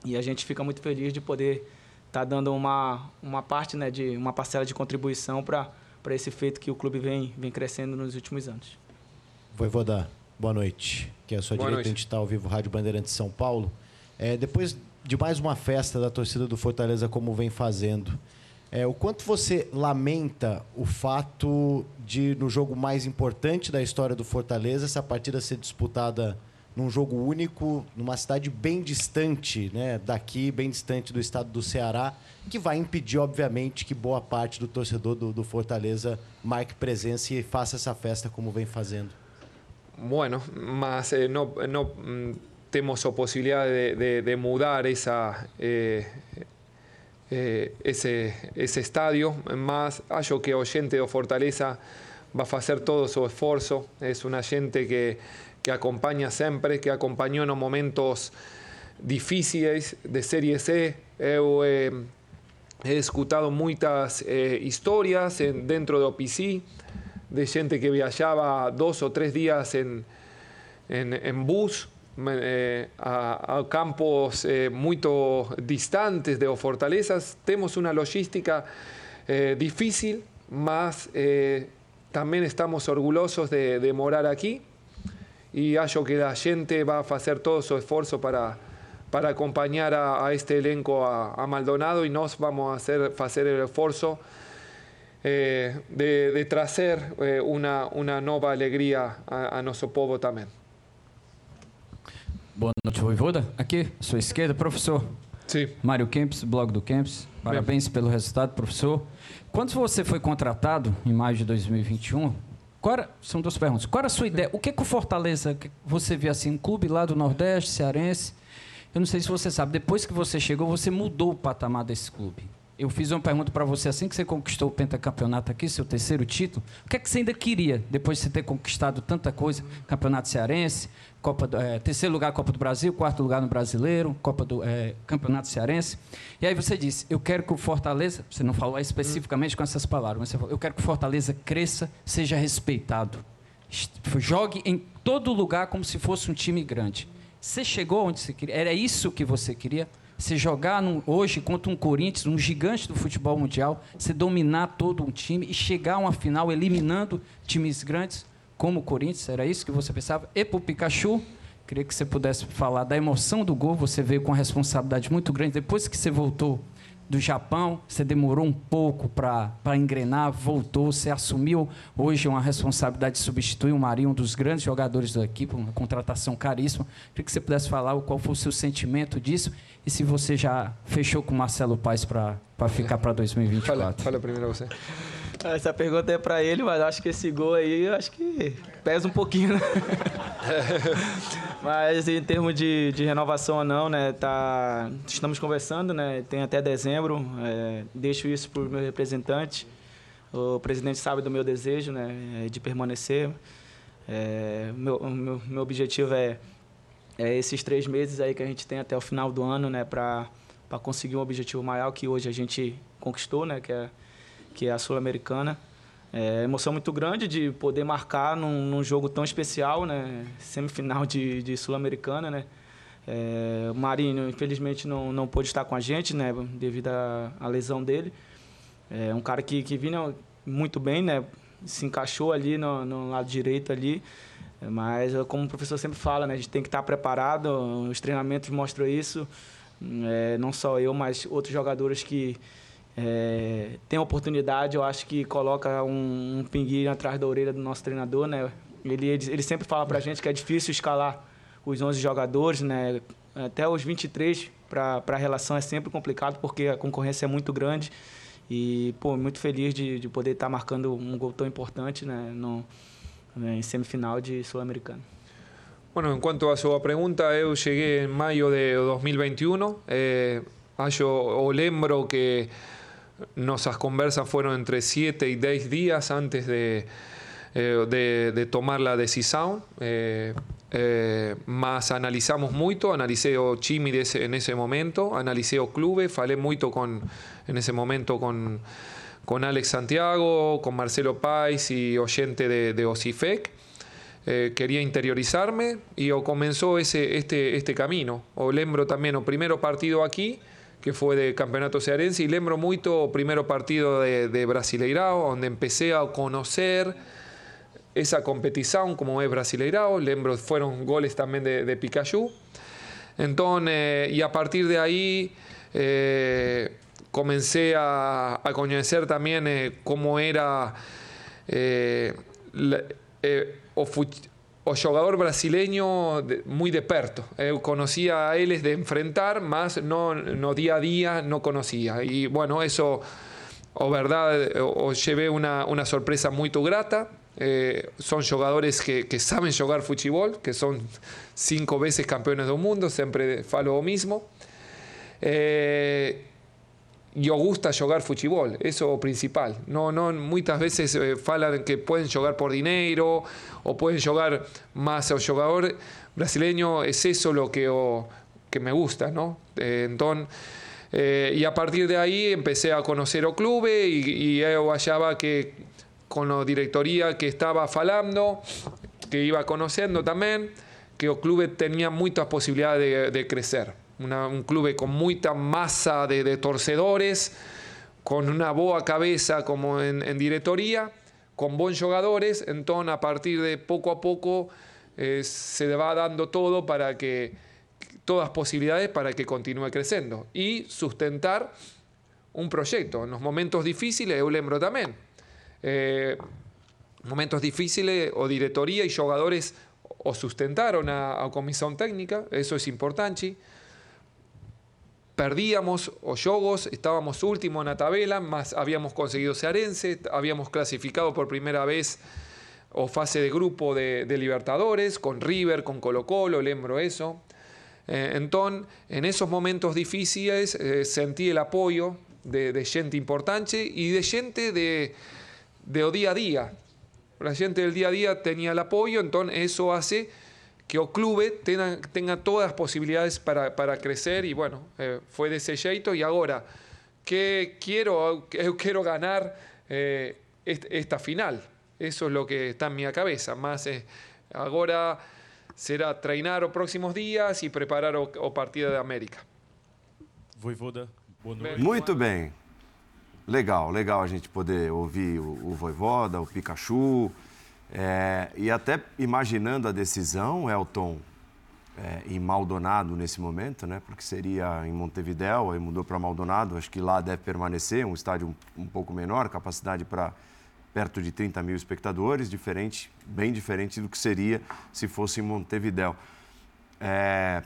E a gente fica muito feliz de poder estar tá dando uma, uma parte, né, de uma parcela de contribuição para esse feito que o clube vem, vem crescendo nos últimos anos. Voivoda, boa noite. Que é a sua boa direita, noite. a gente está ao vivo Rádio Bandeirantes São Paulo. É, depois de mais uma festa da torcida do Fortaleza, como vem fazendo, é, o quanto você lamenta o fato de, no jogo mais importante da história do Fortaleza, essa partida ser disputada num jogo único, numa cidade bem distante né, daqui, bem distante do estado do Ceará, que vai impedir, obviamente, que boa parte do torcedor do, do Fortaleza marque presença e faça essa festa como vem fazendo. Bueno, mas eh, no mm, temos a possibilidade de, de, de mudar essa, eh, eh, esse, esse estádio, mas acho que o gente do Fortaleza vai fazer todo o seu esforço. É uma gente que, que acompanha sempre, que acompanhou nos momentos difíceis de Série C. Eu eh, he escutado muitas eh, histórias en, dentro do PC de gente que viajaba dos ou três dias em, em, em bus eh, a, a, campos eh, muito distantes de Fortalezas. Temos uma logística eh, difícil, mas eh, também estamos orgulhosos de, de, morar aqui e acho que a gente vai fazer todo o seu esforço para, para acompanhar a, a este elenco a, a, Maldonado e nós vamos hacer, fazer o esforço eh, de, de, trazer eh, uma, uma nova alegria a, a nosso povo também. Boa noite, Voivoda. Aqui, à sua esquerda, professor. Sim. Mário Kempis, blog do Kempis. Parabéns Bem. pelo resultado, professor. Quando você foi contratado, em maio de 2021, era, são duas perguntas. Qual era a sua ideia? O que, que o Fortaleza, você vê assim, um clube lá do Nordeste, cearense? Eu não sei se você sabe, depois que você chegou, você mudou o patamar desse clube. Eu fiz uma pergunta para você assim que você conquistou o pentacampeonato aqui, seu terceiro título. O que é que você ainda queria depois de você ter conquistado tanta coisa? Campeonato Cearense, Copa do, é, terceiro lugar Copa do Brasil, quarto lugar no Brasileiro, Copa do é, Campeonato Cearense. E aí você disse: eu quero que o Fortaleza, você não falou especificamente com essas palavras, mas você falou: eu quero que o Fortaleza cresça, seja respeitado, jogue em todo lugar como se fosse um time grande. Você chegou onde você queria? Era isso que você queria? Você jogar no, hoje contra um Corinthians, um gigante do futebol mundial, você dominar todo um time e chegar a uma final eliminando times grandes como o Corinthians? Era isso que você pensava? E para o Pikachu, queria que você pudesse falar da emoção do gol. Você veio com uma responsabilidade muito grande. Depois que você voltou do Japão, você demorou um pouco para engrenar, voltou, você assumiu hoje uma responsabilidade de substituir o Marinho, um dos grandes jogadores da equipe, uma contratação caríssima. Queria que você pudesse falar qual foi o seu sentimento disso e se você já fechou com o Marcelo Paes para ficar para 2024. Fala, fala primeiro você. Essa pergunta é para ele, mas acho que esse gol aí, acho que pesa um pouquinho, né? mas em termos de, de renovação ou não, né? Tá, estamos conversando, né? Tem até dezembro. É, deixo isso para o meu representante. O presidente sabe do meu desejo, né? De permanecer. É, meu, meu, meu objetivo é, é esses três meses aí que a gente tem até o final do ano, né? Para conseguir um objetivo maior que hoje a gente conquistou, né? Que é que é a Sul-Americana. É emoção muito grande de poder marcar num, num jogo tão especial, né? Semifinal de, de Sul-Americana, né? É, o Marinho, infelizmente, não, não pôde estar com a gente, né? Devido à lesão dele. É um cara que, que vinha muito bem, né? Se encaixou ali no, no lado direito ali. Mas, como o professor sempre fala, né? A gente tem que estar preparado. Os treinamentos mostram isso. É, não só eu, mas outros jogadores que é, tem oportunidade, eu acho que coloca um, um pinguinho atrás da orelha do nosso treinador, né? Ele, ele, ele sempre fala para a gente que é difícil escalar os 11 jogadores, né? Até os 23 para a relação é sempre complicado porque a concorrência é muito grande. E, pô, muito feliz de, de poder estar tá marcando um gol tão importante né, no, né, em semifinal de Sul-Americano. Bueno, en cuanto a su pregunta, eu cheguei em maio de 2021. Eh, acho, o lembro que Nuestras conversas fueron entre 7 y 10 días antes de, eh, de, tomar la decisión. Eh, eh, más analizamos mucho, analicé o Chimi en ese momento, analicé o clube, falé mucho con, en ese momento con, con Alex Santiago, con Marcelo Pais y oyente de, de Ocifec. quería interiorizarme y o comenzó ese, este, este camino. O lembro también, o primero partido aquí, que fue de Campeonato Cearense, y lembro mucho primero partido de, de Brasileirao, donde empecé a conocer esa competición como es Brasileirao, lembro fueron goles también de, de Pikachu. Entonces, y a partir de ahí eh, comencé a, a, conocer también eh, cómo era eh, eh, o, o, jugador brasileño muy de perto. conocía a él de enfrentar, más no, no día a día no conocía. Y bueno, eso, o verdad, o, o llevé una, una, sorpresa muy grata. son jugadores que, que, saben jugar fútbol, que son cinco veces campeones del mundo, siempre falo lo mismo. Eh, e gusta jogar futebol, isso é o principal. Não, não, muitas vezes eh, falam que podem jogar por dinheiro ou podem jogar mais. O jogador brasileño é isso o que, o, que me gusta, não? Eh, então, eh, e a partir de aí empecé a conhecer o clube e, e eu achava que com a diretoria que estava falando, que iba conhecendo também, que o clube tinha muitas possibilidades de, de crescer. Una, un club con mucha masa de, de, torcedores, con una boa cabeza como en, en directoría, con buenos jugadores, entonces a partir de poco a poco eh, se va dando todo para que, todas posibilidades para que continúe creciendo y sustentar un proyecto. En los momentos difíciles, yo lembro también, eh, momentos difíciles o directoría y jugadores o sustentaron a, a comisión técnica, eso es importante, perdíamos o jogos, estábamos último en la tabla, más habíamos conseguido Cearense, habíamos clasificado por primera vez o fase de grupo de, Libertadores, con River, con Colo Colo, lembro eso. Eh, entonces, en esos momentos difíciles eh, sentí el apoyo de, de, gente importante y de gente de, de día a día. La gente del día a día tenía el apoyo, entonces eso hace que o clube tenga, tenga todas las posibilidades para, para crecer y bueno, eh, fue de ese jeito y ahora, ¿qué quiero? Eu quiero ganar eh, esta final. Eso es lo que está en mi cabeza. Más eh, ahora será treinar los próximos días y preparar o, o partida de América. Voivoda, boa noite. Muito bem. Legal, legal a gente poder ouvir o, o Voivoda, o Pikachu, É, e até imaginando a decisão, Elton, é, em Maldonado nesse momento, né? Porque seria em Montevidéu, aí mudou para Maldonado, acho que lá deve permanecer, um estádio um, um pouco menor, capacidade para perto de 30 mil espectadores, diferente, bem diferente do que seria se fosse em Montevidéu. É,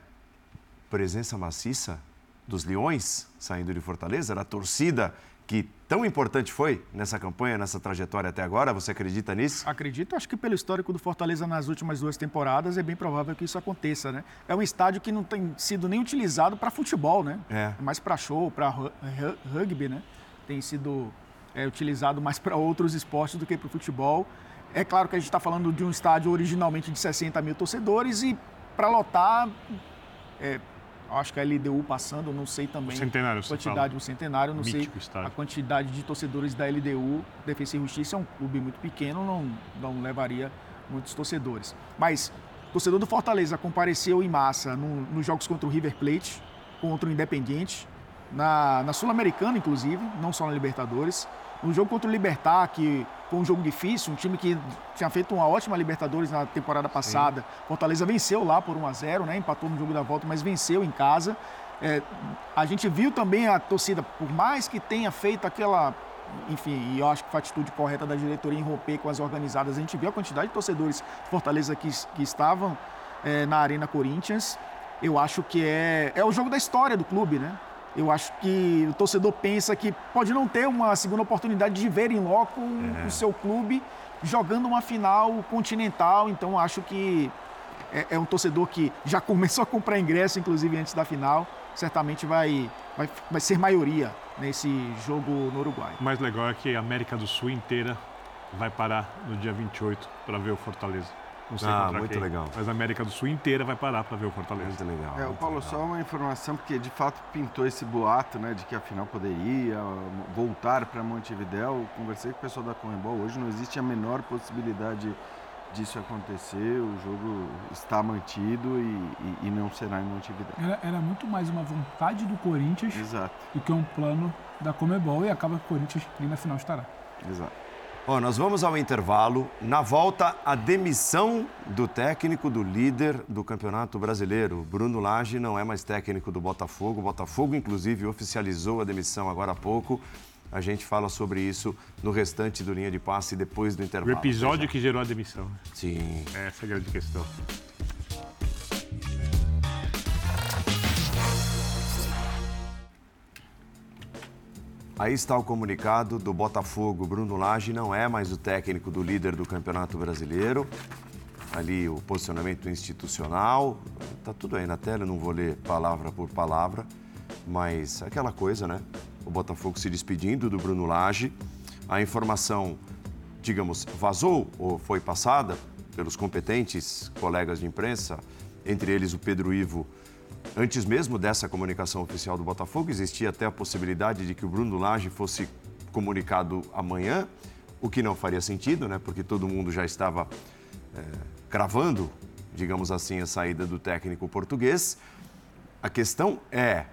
presença maciça dos Leões saindo de Fortaleza, era a torcida que tão importante foi nessa campanha, nessa trajetória até agora? Você acredita nisso? Acredito. Acho que pelo histórico do Fortaleza nas últimas duas temporadas é bem provável que isso aconteça, né? É um estádio que não tem sido nem utilizado para futebol, né? É. é mais para show, para rugby, né? Tem sido é, utilizado mais para outros esportes do que para o futebol. É claro que a gente está falando de um estádio originalmente de 60 mil torcedores e para lotar é, acho que a LDU passando, não sei também. O centenário, a quantidade, o centenário, não Mítico sei estádio. a quantidade de torcedores da LDU. Defesa e Justiça é um clube muito pequeno, não, não levaria muitos torcedores. Mas o torcedor do Fortaleza compareceu em massa no, nos jogos contra o River Plate, contra o Independiente, na, na Sul-Americana, inclusive, não só na Libertadores. No jogo contra o Libertar, que foi um jogo difícil, um time que tinha feito uma ótima Libertadores na temporada passada. Sim. Fortaleza venceu lá por 1 a 0 né? empatou no jogo da volta, mas venceu em casa. É, a gente viu também a torcida, por mais que tenha feito aquela. Enfim, e eu acho que foi a atitude correta da diretoria em romper com as organizadas. A gente viu a quantidade de torcedores de Fortaleza que, que estavam é, na Arena Corinthians. Eu acho que é, é o jogo da história do clube, né? Eu acho que o torcedor pensa que pode não ter uma segunda oportunidade de ver em loco é. o seu clube jogando uma final continental. Então, acho que é, é, um torcedor que já começou a comprar ingresso, inclusive antes da final. Certamente vai, vai, vai ser maioria nesse jogo no Uruguai. O mais legal é que a América do Sul inteira vai parar no dia 28 para ver o Fortaleza. Não sei ah, muito quem, legal. Mas a América do Sul inteira vai parar para ver o Fortaleza. Muito legal. É, o Paulo, só uma informação, porque de fato pintou esse boato, né, de que a final poderia voltar para Montevidéu. Conversei com o pessoal da Comebol hoje, não existe a menor possibilidade disso acontecer. O jogo está mantido e, e, e não será em Montevidéu. Era, era, muito mais uma vontade do Corinthians Exato. do que um plano da Comebol e acaba que o Corinthians nem na final estará. Exato. Bom, nós vamos ao intervalo. Na volta, a demissão do técnico do líder do Campeonato Brasileiro. Bruno Lage não é mais técnico do Botafogo. O Botafogo, inclusive, oficializou a demissão agora há pouco. A gente fala sobre isso no restante do Linha de Passe depois do O intervalo. episódio que gerou a demissão. Sim. Essa é a grande questão. Aí está o comunicado do Botafogo. Bruno Lage não é mais o técnico do líder do Campeonato Brasileiro. Ali o posicionamento institucional. Tá tudo aí na tela, não vou ler palavra por palavra, mas aquela coisa, né? O Botafogo se despedindo do Bruno Lage. A informação, digamos, vazou ou foi passada pelos competentes colegas de imprensa, entre eles o Pedro Ivo Antes mesmo dessa comunicação oficial do Botafogo, existia até a possibilidade de que o Bruno Lage fosse comunicado amanhã, o que não faria sentido, né? Porque todo mundo já estava é, cravando, digamos assim, a saída do técnico português. A questão é,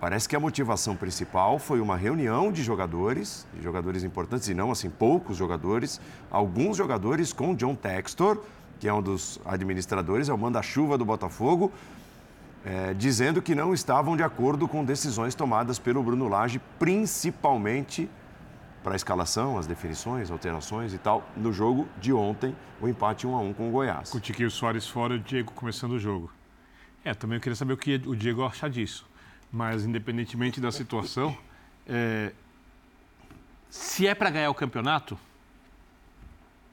parece que a motivação principal foi uma reunião de jogadores, de jogadores importantes e não assim poucos jogadores, alguns jogadores com John Textor, que é um dos administradores, é o manda-chuva do Botafogo, é, dizendo que não estavam de acordo com decisões tomadas pelo Bruno Lage, principalmente para a escalação, as definições, alterações e tal, no jogo de ontem, o empate 1 a 1 com o Goiás. Com o Tiquinho Soares fora e o Diego começando o jogo. É, também eu queria saber o que o Diego acha disso. Mas, independentemente da situação, é, se é para ganhar o campeonato,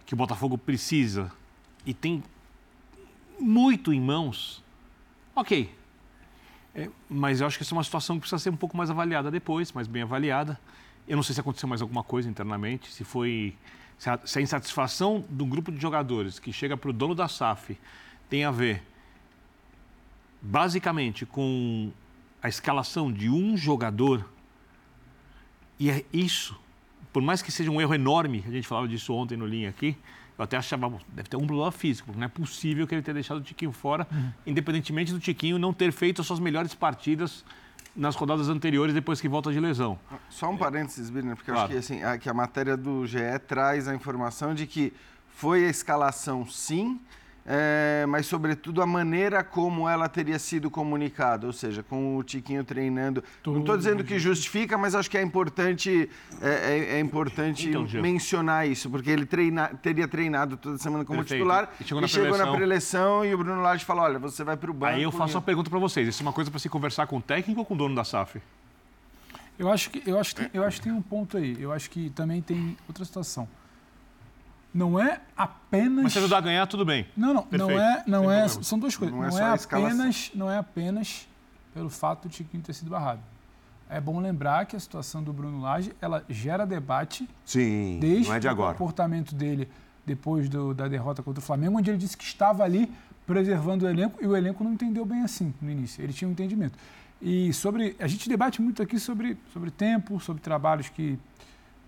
que o Botafogo precisa e tem muito em mãos, ok. É, mas eu acho que essa é uma situação que precisa ser um pouco mais avaliada depois, mais bem avaliada. Eu não sei se aconteceu mais alguma coisa internamente, se foi. Se a, se a insatisfação do grupo de jogadores que chega para o dono da SAF tem a ver basicamente com a escalação de um jogador. E é isso, por mais que seja um erro enorme, a gente falava disso ontem no linha aqui, eu até achava, deve ter um problema físico, porque não é possível que ele tenha deixado o Tiquinho fora, Uhum. independentemente do Tiquinho não ter feito as suas melhores partidas nas rodadas anteriores depois que volta de lesão. Só um parênteses, Birner, porque eu Claro. acho que, assim, a, que a matéria do GE traz a informação de que foi a escalação, sim, é, mas, sobretudo, a maneira como ela teria sido comunicada, ou seja, com o Tiquinho treinando. Não estou dizendo que justifica, mas acho que é importante, é, é- é importante Então, mencionar isso, porque ele treina- teria treinado toda semana como Perfeito. titular E chegou na chegou na preleção. preleção e o Bruno Lage falou, olha, você vai para o banco. Aí eu faço e- uma pergunta para vocês: isso é uma coisa para se conversar com o técnico ou com o dono da SAF? Eu acho que eu acho que eu acho que tem um ponto aí. Eu acho que também tem outra situação. Não é apenas Mas se ajudar a ganhar, tudo bem. Não, não, Perfeito, não é, sem não é, são duas coisas. Não Não, é é, apenas, não é apenas pelo fato do Tiquinho ter sido barrado. É bom lembrar que a situação do Bruno Lage, ela gera debate Sim, desde não é de o comportamento dele depois do- da derrota contra o Flamengo, onde ele disse que estava ali preservando o elenco e o elenco não entendeu bem assim no início. Ele tinha um entendimento. E sobre a gente debate muito aqui sobre sobre tempo, sobre trabalhos que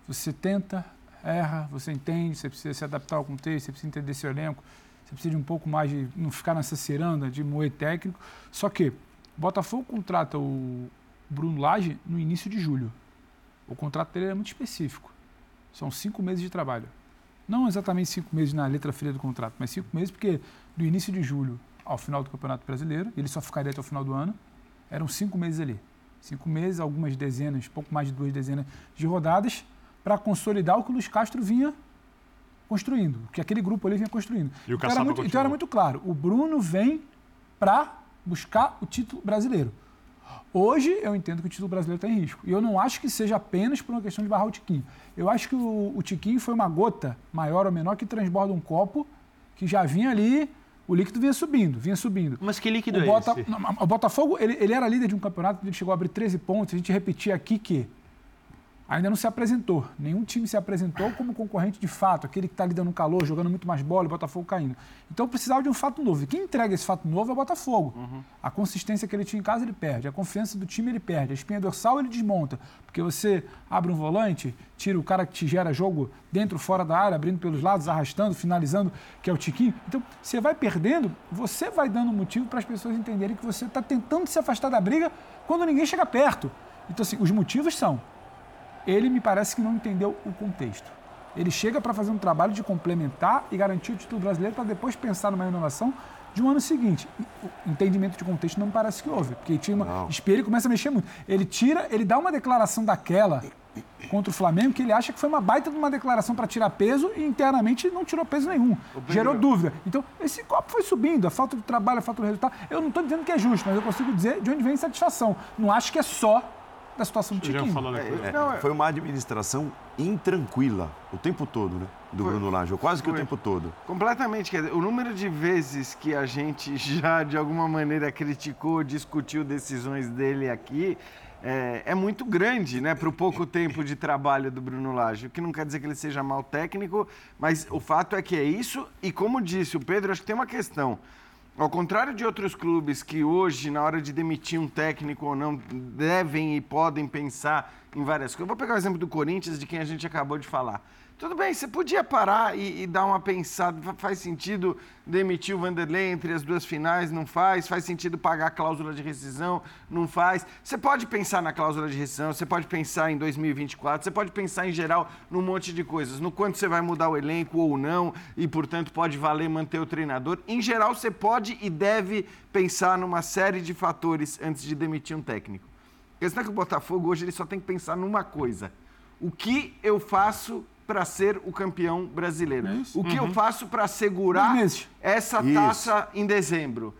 você tenta, erra, você entende, você precisa se adaptar ao contexto, você precisa entender seu elenco, você precisa de um pouco mais de não ficar nessa ciranda de moer técnico. Só que Botafogo contrata o Bruno Lage no início de julho. O contrato dele é muito específico. São cinco meses de trabalho. Não exatamente cinco meses na letra fria do contrato, mas cinco meses porque do início de julho ao final do Campeonato Brasileiro, ele só ficaria até o final do ano, eram cinco meses ali. Cinco meses, algumas dezenas, pouco mais de duas dezenas de rodadas para consolidar o que o Luiz Castro vinha construindo, o que aquele grupo ali vinha construindo. E o então, era muito, então era muito claro, o Bruno vem para buscar o título brasileiro. Hoje eu entendo que o título brasileiro está em risco. E eu não acho que seja apenas por uma questão de barrar o Tiquinho. Eu acho que o, o Tiquinho foi uma gota maior ou menor que transborda um copo que já vinha ali, o líquido vinha subindo, vinha subindo. Mas que líquido o é Bota- esse? O Botafogo, ele, ele era líder de um campeonato, ele chegou a abrir 13 pontos. A gente repetia aqui que ainda não se apresentou. Nenhum time se apresentou como concorrente de fato, aquele que está ali dando calor, jogando muito mais bola e o Botafogo caindo. Então precisava de um fato novo. E quem entrega esse fato novo é o Botafogo. A consistência que ele tinha em casa, ele perde. A confiança do time, ele perde. A espinha dorsal, ele desmonta. Porque você abre um volante, tira o cara que te gera jogo dentro, fora da área, abrindo pelos lados, arrastando, finalizando, que é o Tiquinho. Então, você vai perdendo, você vai dando motivo para as pessoas entenderem que você está tentando se afastar da briga quando ninguém chega perto. Então, assim, os motivos são ele me parece que não entendeu o contexto. Ele chega para fazer um trabalho de complementar e garantir o título brasileiro para depois pensar numa renovação de um ano seguinte. O entendimento de contexto não me parece que houve, porque tinha uma espelho e começa a mexer muito. Ele tira, ele dá uma declaração daquela contra o Flamengo que ele acha que foi uma baita de uma declaração para tirar peso e internamente não tirou peso nenhum. Gerou dúvida. Então, esse copo foi subindo, a falta de trabalho, a falta de resultado. Eu não estou dizendo que é justo, mas eu consigo dizer de onde vem a insatisfação. Não acho que é só da situação do Tiquinho. É, não, foi uma administração intranquila o tempo todo, né? Do Foi. Bruno Lage, quase que o Foi. tempo todo. Completamente. Quer dizer, o número de vezes que a gente já, de alguma maneira, criticou, discutiu decisões dele aqui é, é muito grande, né? Para o pouco tempo de trabalho do Bruno Lage. O que não quer dizer que ele seja mal técnico, mas o fato é que é isso. E como disse o Pedro, acho que tem uma questão. Ao contrário de outros clubes que hoje, na hora de demitir um técnico ou não, devem e podem pensar em várias coisas. Vou pegar o exemplo do Corinthians, de quem a gente acabou de falar. Tudo bem, você podia parar e, e dar uma pensada. Fa- Faz sentido demitir o Vanderlei entre as duas finais? Não faz. Faz sentido pagar a cláusula de rescisão? Não faz. Você pode pensar na cláusula de rescisão, você pode pensar em 2024, você pode pensar em geral num monte de coisas. No quanto você vai mudar o elenco ou não, e portanto pode valer manter o treinador. Em geral, você pode e deve pensar numa série de fatores antes de demitir um técnico. A questão é que o Botafogo hoje ele só tem que pensar numa coisa: o que eu faço para ser o campeão brasileiro? O que eu Uhum. faço para segurar essa Isso. taça em dezembro?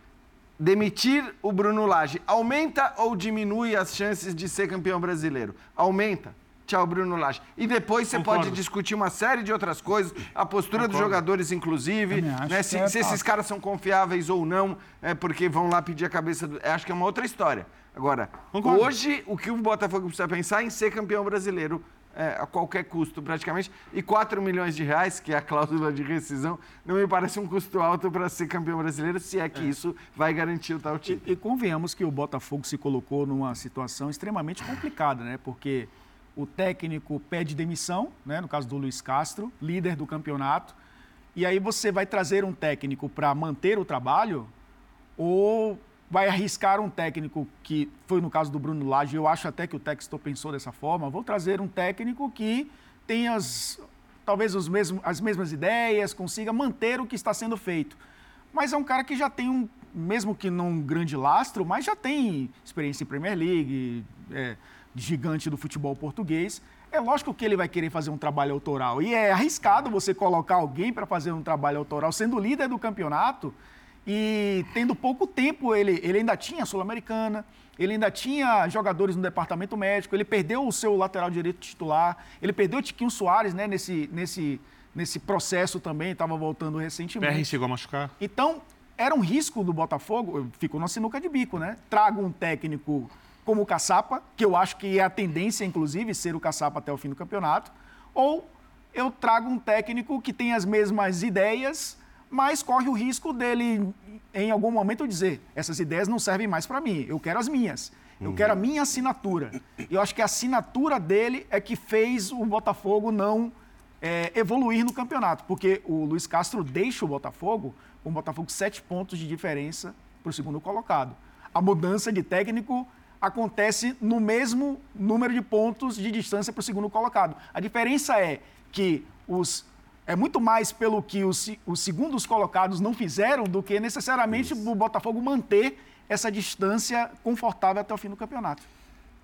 Demitir o Bruno Lage aumenta ou diminui as chances de ser campeão brasileiro? Aumenta. Tchau, Bruno Lage. E depois você Concordo. pode discutir uma série de outras coisas, a postura dos Concordo. jogadores, inclusive, né, se, é se esses caras são confiáveis ou não, é porque vão lá pedir a cabeça do. Acho que é uma outra história. Agora, Concordo. hoje o que o Botafogo precisa pensar é em ser campeão brasileiro é, a qualquer custo, praticamente. E 4 milhões de reais, que é a cláusula de rescisão, não me parece um custo alto para ser campeão brasileiro, se é que isso vai garantir o tal título. E, e convenhamos que o Botafogo se colocou numa situação extremamente complicada, né? Porque o técnico pede demissão, né? no caso do Luiz Castro, líder do campeonato, e aí você vai trazer um técnico para manter o trabalho ou vai arriscar um técnico que foi no caso do Bruno Lage, eu acho até que o Textor pensou dessa forma, vou trazer um técnico que tenha as, talvez os mesmos, as mesmas ideias, consiga manter o que está sendo feito. Mas é um cara que já tem um, mesmo que não um grande lastro, mas já tem experiência em Premier League, é, gigante do futebol português. É lógico que ele vai querer fazer um trabalho autoral. E é arriscado você colocar alguém para fazer um trabalho autoral, sendo líder do campeonato e tendo pouco tempo. Ele, ele ainda tinha Sul-Americana, ele ainda tinha jogadores no departamento médico, ele perdeu o seu lateral direito titular, ele perdeu o Tiquinho Soares né, nesse, nesse, nesse processo também, estava voltando recentemente. PR chegou a machucar. Então, era um risco do Botafogo, ficou na sinuca de bico, né? Trago um técnico como o Caçapa, que eu acho que é a tendência, inclusive, ser o Caçapa até o fim do campeonato, ou eu trago um técnico que tem as mesmas ideias, mas corre o risco dele, em algum momento, dizer: essas ideias não servem mais para mim, eu quero as minhas. Eu quero a minha assinatura. E eu acho que a assinatura dele é que fez o Botafogo não é, evoluir no campeonato, porque o Luiz Castro deixa o Botafogo com o Botafogo sete pontos de diferença para o segundo colocado. A mudança de técnico acontece no mesmo número de pontos de distância para o segundo colocado. A diferença é que os é muito mais pelo que os, os segundos colocados não fizeram do que necessariamente o Botafogo manter essa distância confortável até o fim do campeonato.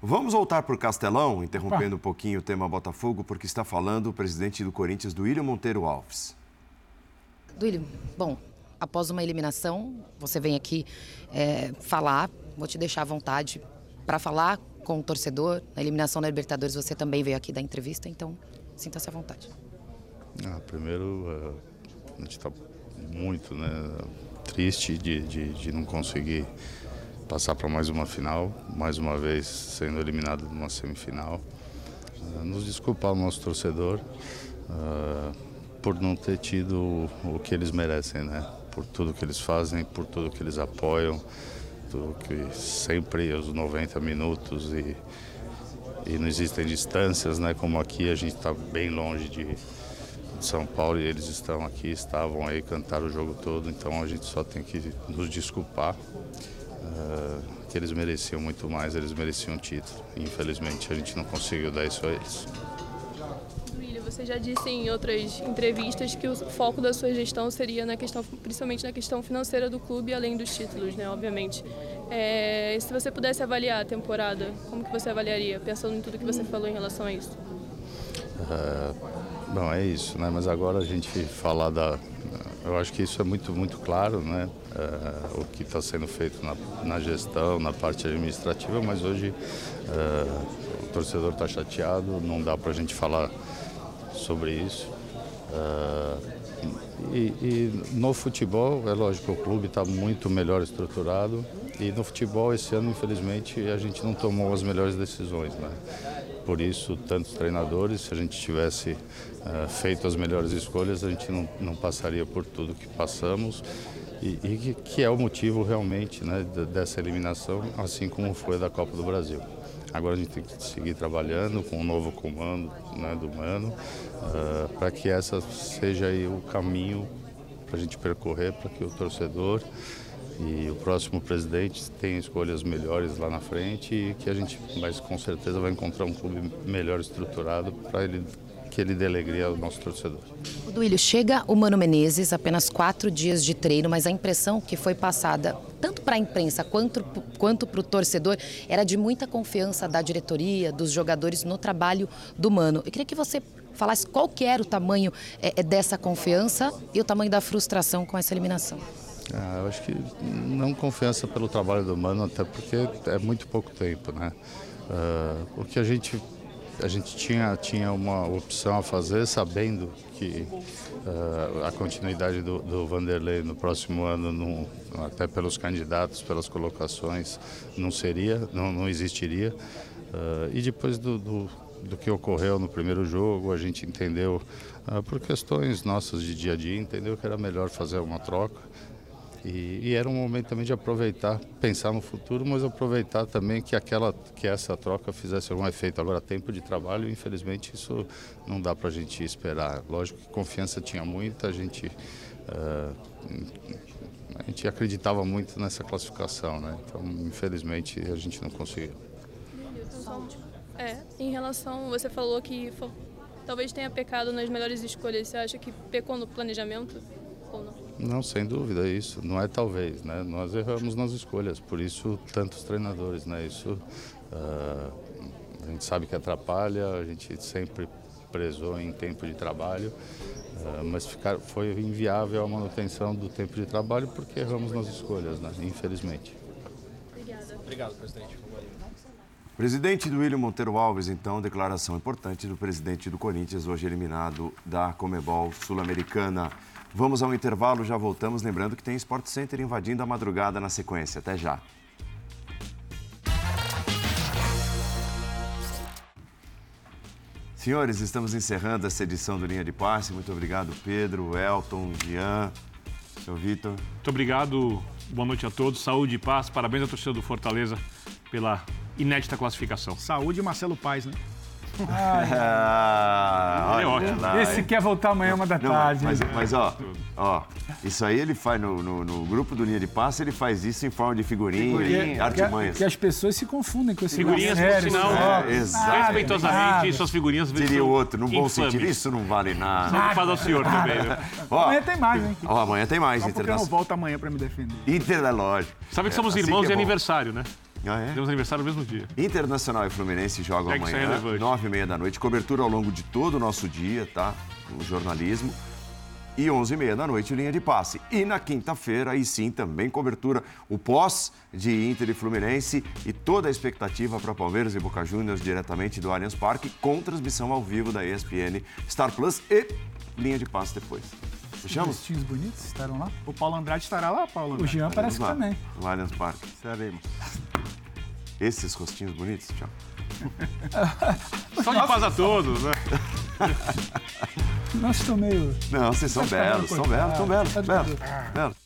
Vamos voltar para o Castelão, interrompendo um pouquinho o tema Botafogo, porque está falando o presidente do Corinthians, do William Monteiro Alves. Duílio, bom, após uma eliminação, você vem aqui é, falar, vou te deixar à vontade para falar com o torcedor. Na eliminação da Libertadores você também veio aqui dar entrevista, então sinta-se à vontade. Ah, primeiro, eh, a gente está muito né, triste de, de, de não conseguir passar para mais uma final, mais uma vez sendo eliminado numa semifinal. Ah, nos desculpar o nosso torcedor ah, por não ter tido o, o que eles merecem, né? Por tudo que eles fazem, por tudo que eles apoiam, tudo que sempre os 90 minutos e, e não existem distâncias, né? Como aqui a gente está bem longe de, de São Paulo e eles estão aqui, estavam aí, cantaram o jogo todo, então a gente só tem que nos desculpar. eh, que eles mereciam muito mais, eles mereciam um título. Infelizmente a gente não conseguiu dar isso a eles. William, Você já disse em outras entrevistas que o foco da sua gestão seria na questão, principalmente na questão financeira do clube, além dos títulos, né? Obviamente. É, se você pudesse avaliar a temporada, como que você avaliaria, pensando em tudo que você falou em relação a isso? É, bom, é isso, né? Mas agora a gente falar da, eu acho que isso é muito muito claro, né? É, o que está sendo feito na, na, gestão, na parte administrativa, mas hoje é, o torcedor está chateado, não dá para a gente falar sobre isso. É, e, e, no futebol, é lógico, o clube está muito melhor estruturado e no futebol esse ano, infelizmente, a gente não tomou as melhores decisões, né? Por isso, tantos treinadores, se a gente tivesse uh, feito as melhores escolhas, a gente não, não passaria por tudo que passamos e, e que é o motivo realmente né, dessa eliminação, assim como foi da Copa do Brasil. Agora a gente tem que seguir trabalhando com o um novo comando né, do Mano, uh, para que essa seja o caminho para a gente percorrer, para que o torcedor e o próximo presidente tem escolhas melhores lá na frente e que a gente, mas com certeza vai encontrar um clube melhor estruturado para ele que ele dê alegria ao nosso torcedor. O Duílio, chega o Mano Menezes, apenas quatro dias de treino, mas a impressão que foi passada, tanto para a imprensa quanto, quanto para o torcedor, era de muita confiança da diretoria, dos jogadores no trabalho do Mano. Eu queria que você falasse qual que era o tamanho é, dessa confiança e o tamanho da frustração com essa eliminação. Ah, eu acho que não confiança pelo trabalho do Mano, até porque é muito pouco tempo, né? Uh, o que a gente a gente tinha tinha uma opção a fazer, sabendo que uh, a continuidade do, do, Vanderlei no próximo ano, não, até pelos candidatos, pelas colocações, não seria, não, não existiria. Uh, e depois do, do, do, que ocorreu no primeiro jogo, a gente entendeu, por questões nossas de dia a dia, entendeu que era melhor fazer uma troca e, e, era um momento também de aproveitar, pensar no futuro, mas aproveitar também que aquela, que essa troca fizesse algum efeito. Agora, tempo de trabalho, infelizmente, isso não dá para a gente esperar. Lógico que confiança tinha muita, a gente, uh, a gente acreditava muito nessa classificação, né? Então, infelizmente, a gente não conseguiu. É, em relação, você falou que talvez tenha pecado nas melhores escolhas. Você acha que pecou no planejamento ou não? Não, sem dúvida, isso não é talvez, né? Nós erramos nas escolhas, por isso tantos treinadores, né? Isso uh, a gente sabe que atrapalha, a gente sempre prezou em tempo de trabalho, uh, mas ficar, foi inviável a manutenção do tempo de trabalho porque erramos nas escolhas, né? Infelizmente. Obrigada. Obrigado, presidente. Presidente do William Monteiro Alves, então, declaração importante do presidente do Corinthians, hoje eliminado da Comebol Sul-Americana. Vamos ao intervalo, já voltamos. Lembrando que tem Sport Center invadindo a madrugada na sequência. Até já. Senhores, estamos encerrando essa edição do Linha de Passe. Muito obrigado, Pedro, Elton, Jean, seu Vitor. Muito obrigado. Boa noite a todos. Saúde e paz. Parabéns à torcida do Fortaleza pela inédita classificação. Saúde, Marcelo Paz, né? Ah, é ótimo. Lá, Esse quer voltar amanhã uma da não, tarde. Mas, mas, ó, ó, isso aí ele faz no, no, no, grupo do Linha de Passe, ele faz isso em forma de figurinha, figurinha. artimanhas. Que as pessoas se confundem com esse Figurinhas, por sinal, é, exato. respeitosamente, suas figurinhas... Seria o outro, no bom sentido, isso não vale nada. Não faz ao senhor também, Ó, amanhã tem mais, hein? Ó, amanhã tem mais. Só porque eu não volto amanhã pra me defender. Inter, é lógico. Sabe que somos é, irmãos assim de aniversário, né? Ah, é? Temos aniversário no mesmo dia. Internacional e Fluminense jogam amanhã, nove e meia da noite. Cobertura ao longo de todo o nosso dia, tá? O jornalismo. E onze e meia da noite, linha de passe. E na quinta-feira, aí sim, também cobertura, o pós de Inter e Fluminense e toda a expectativa para Palmeiras e Boca Juniors diretamente do Allianz Parque, com transmissão ao vivo da ESPN, Star Plus e linha de passe depois. Fechamos? Os times bonitos estarão lá? O Paulo Andrade estará lá, Paulo Andrade. O Jean parece que também. No Allianz Parque. Estaremos. Esses rostinhos bonitos, tchau. Só de paz a todos, né? Nossa, estou meio. Não, vocês são belos, são belos, são belos, belos. belos.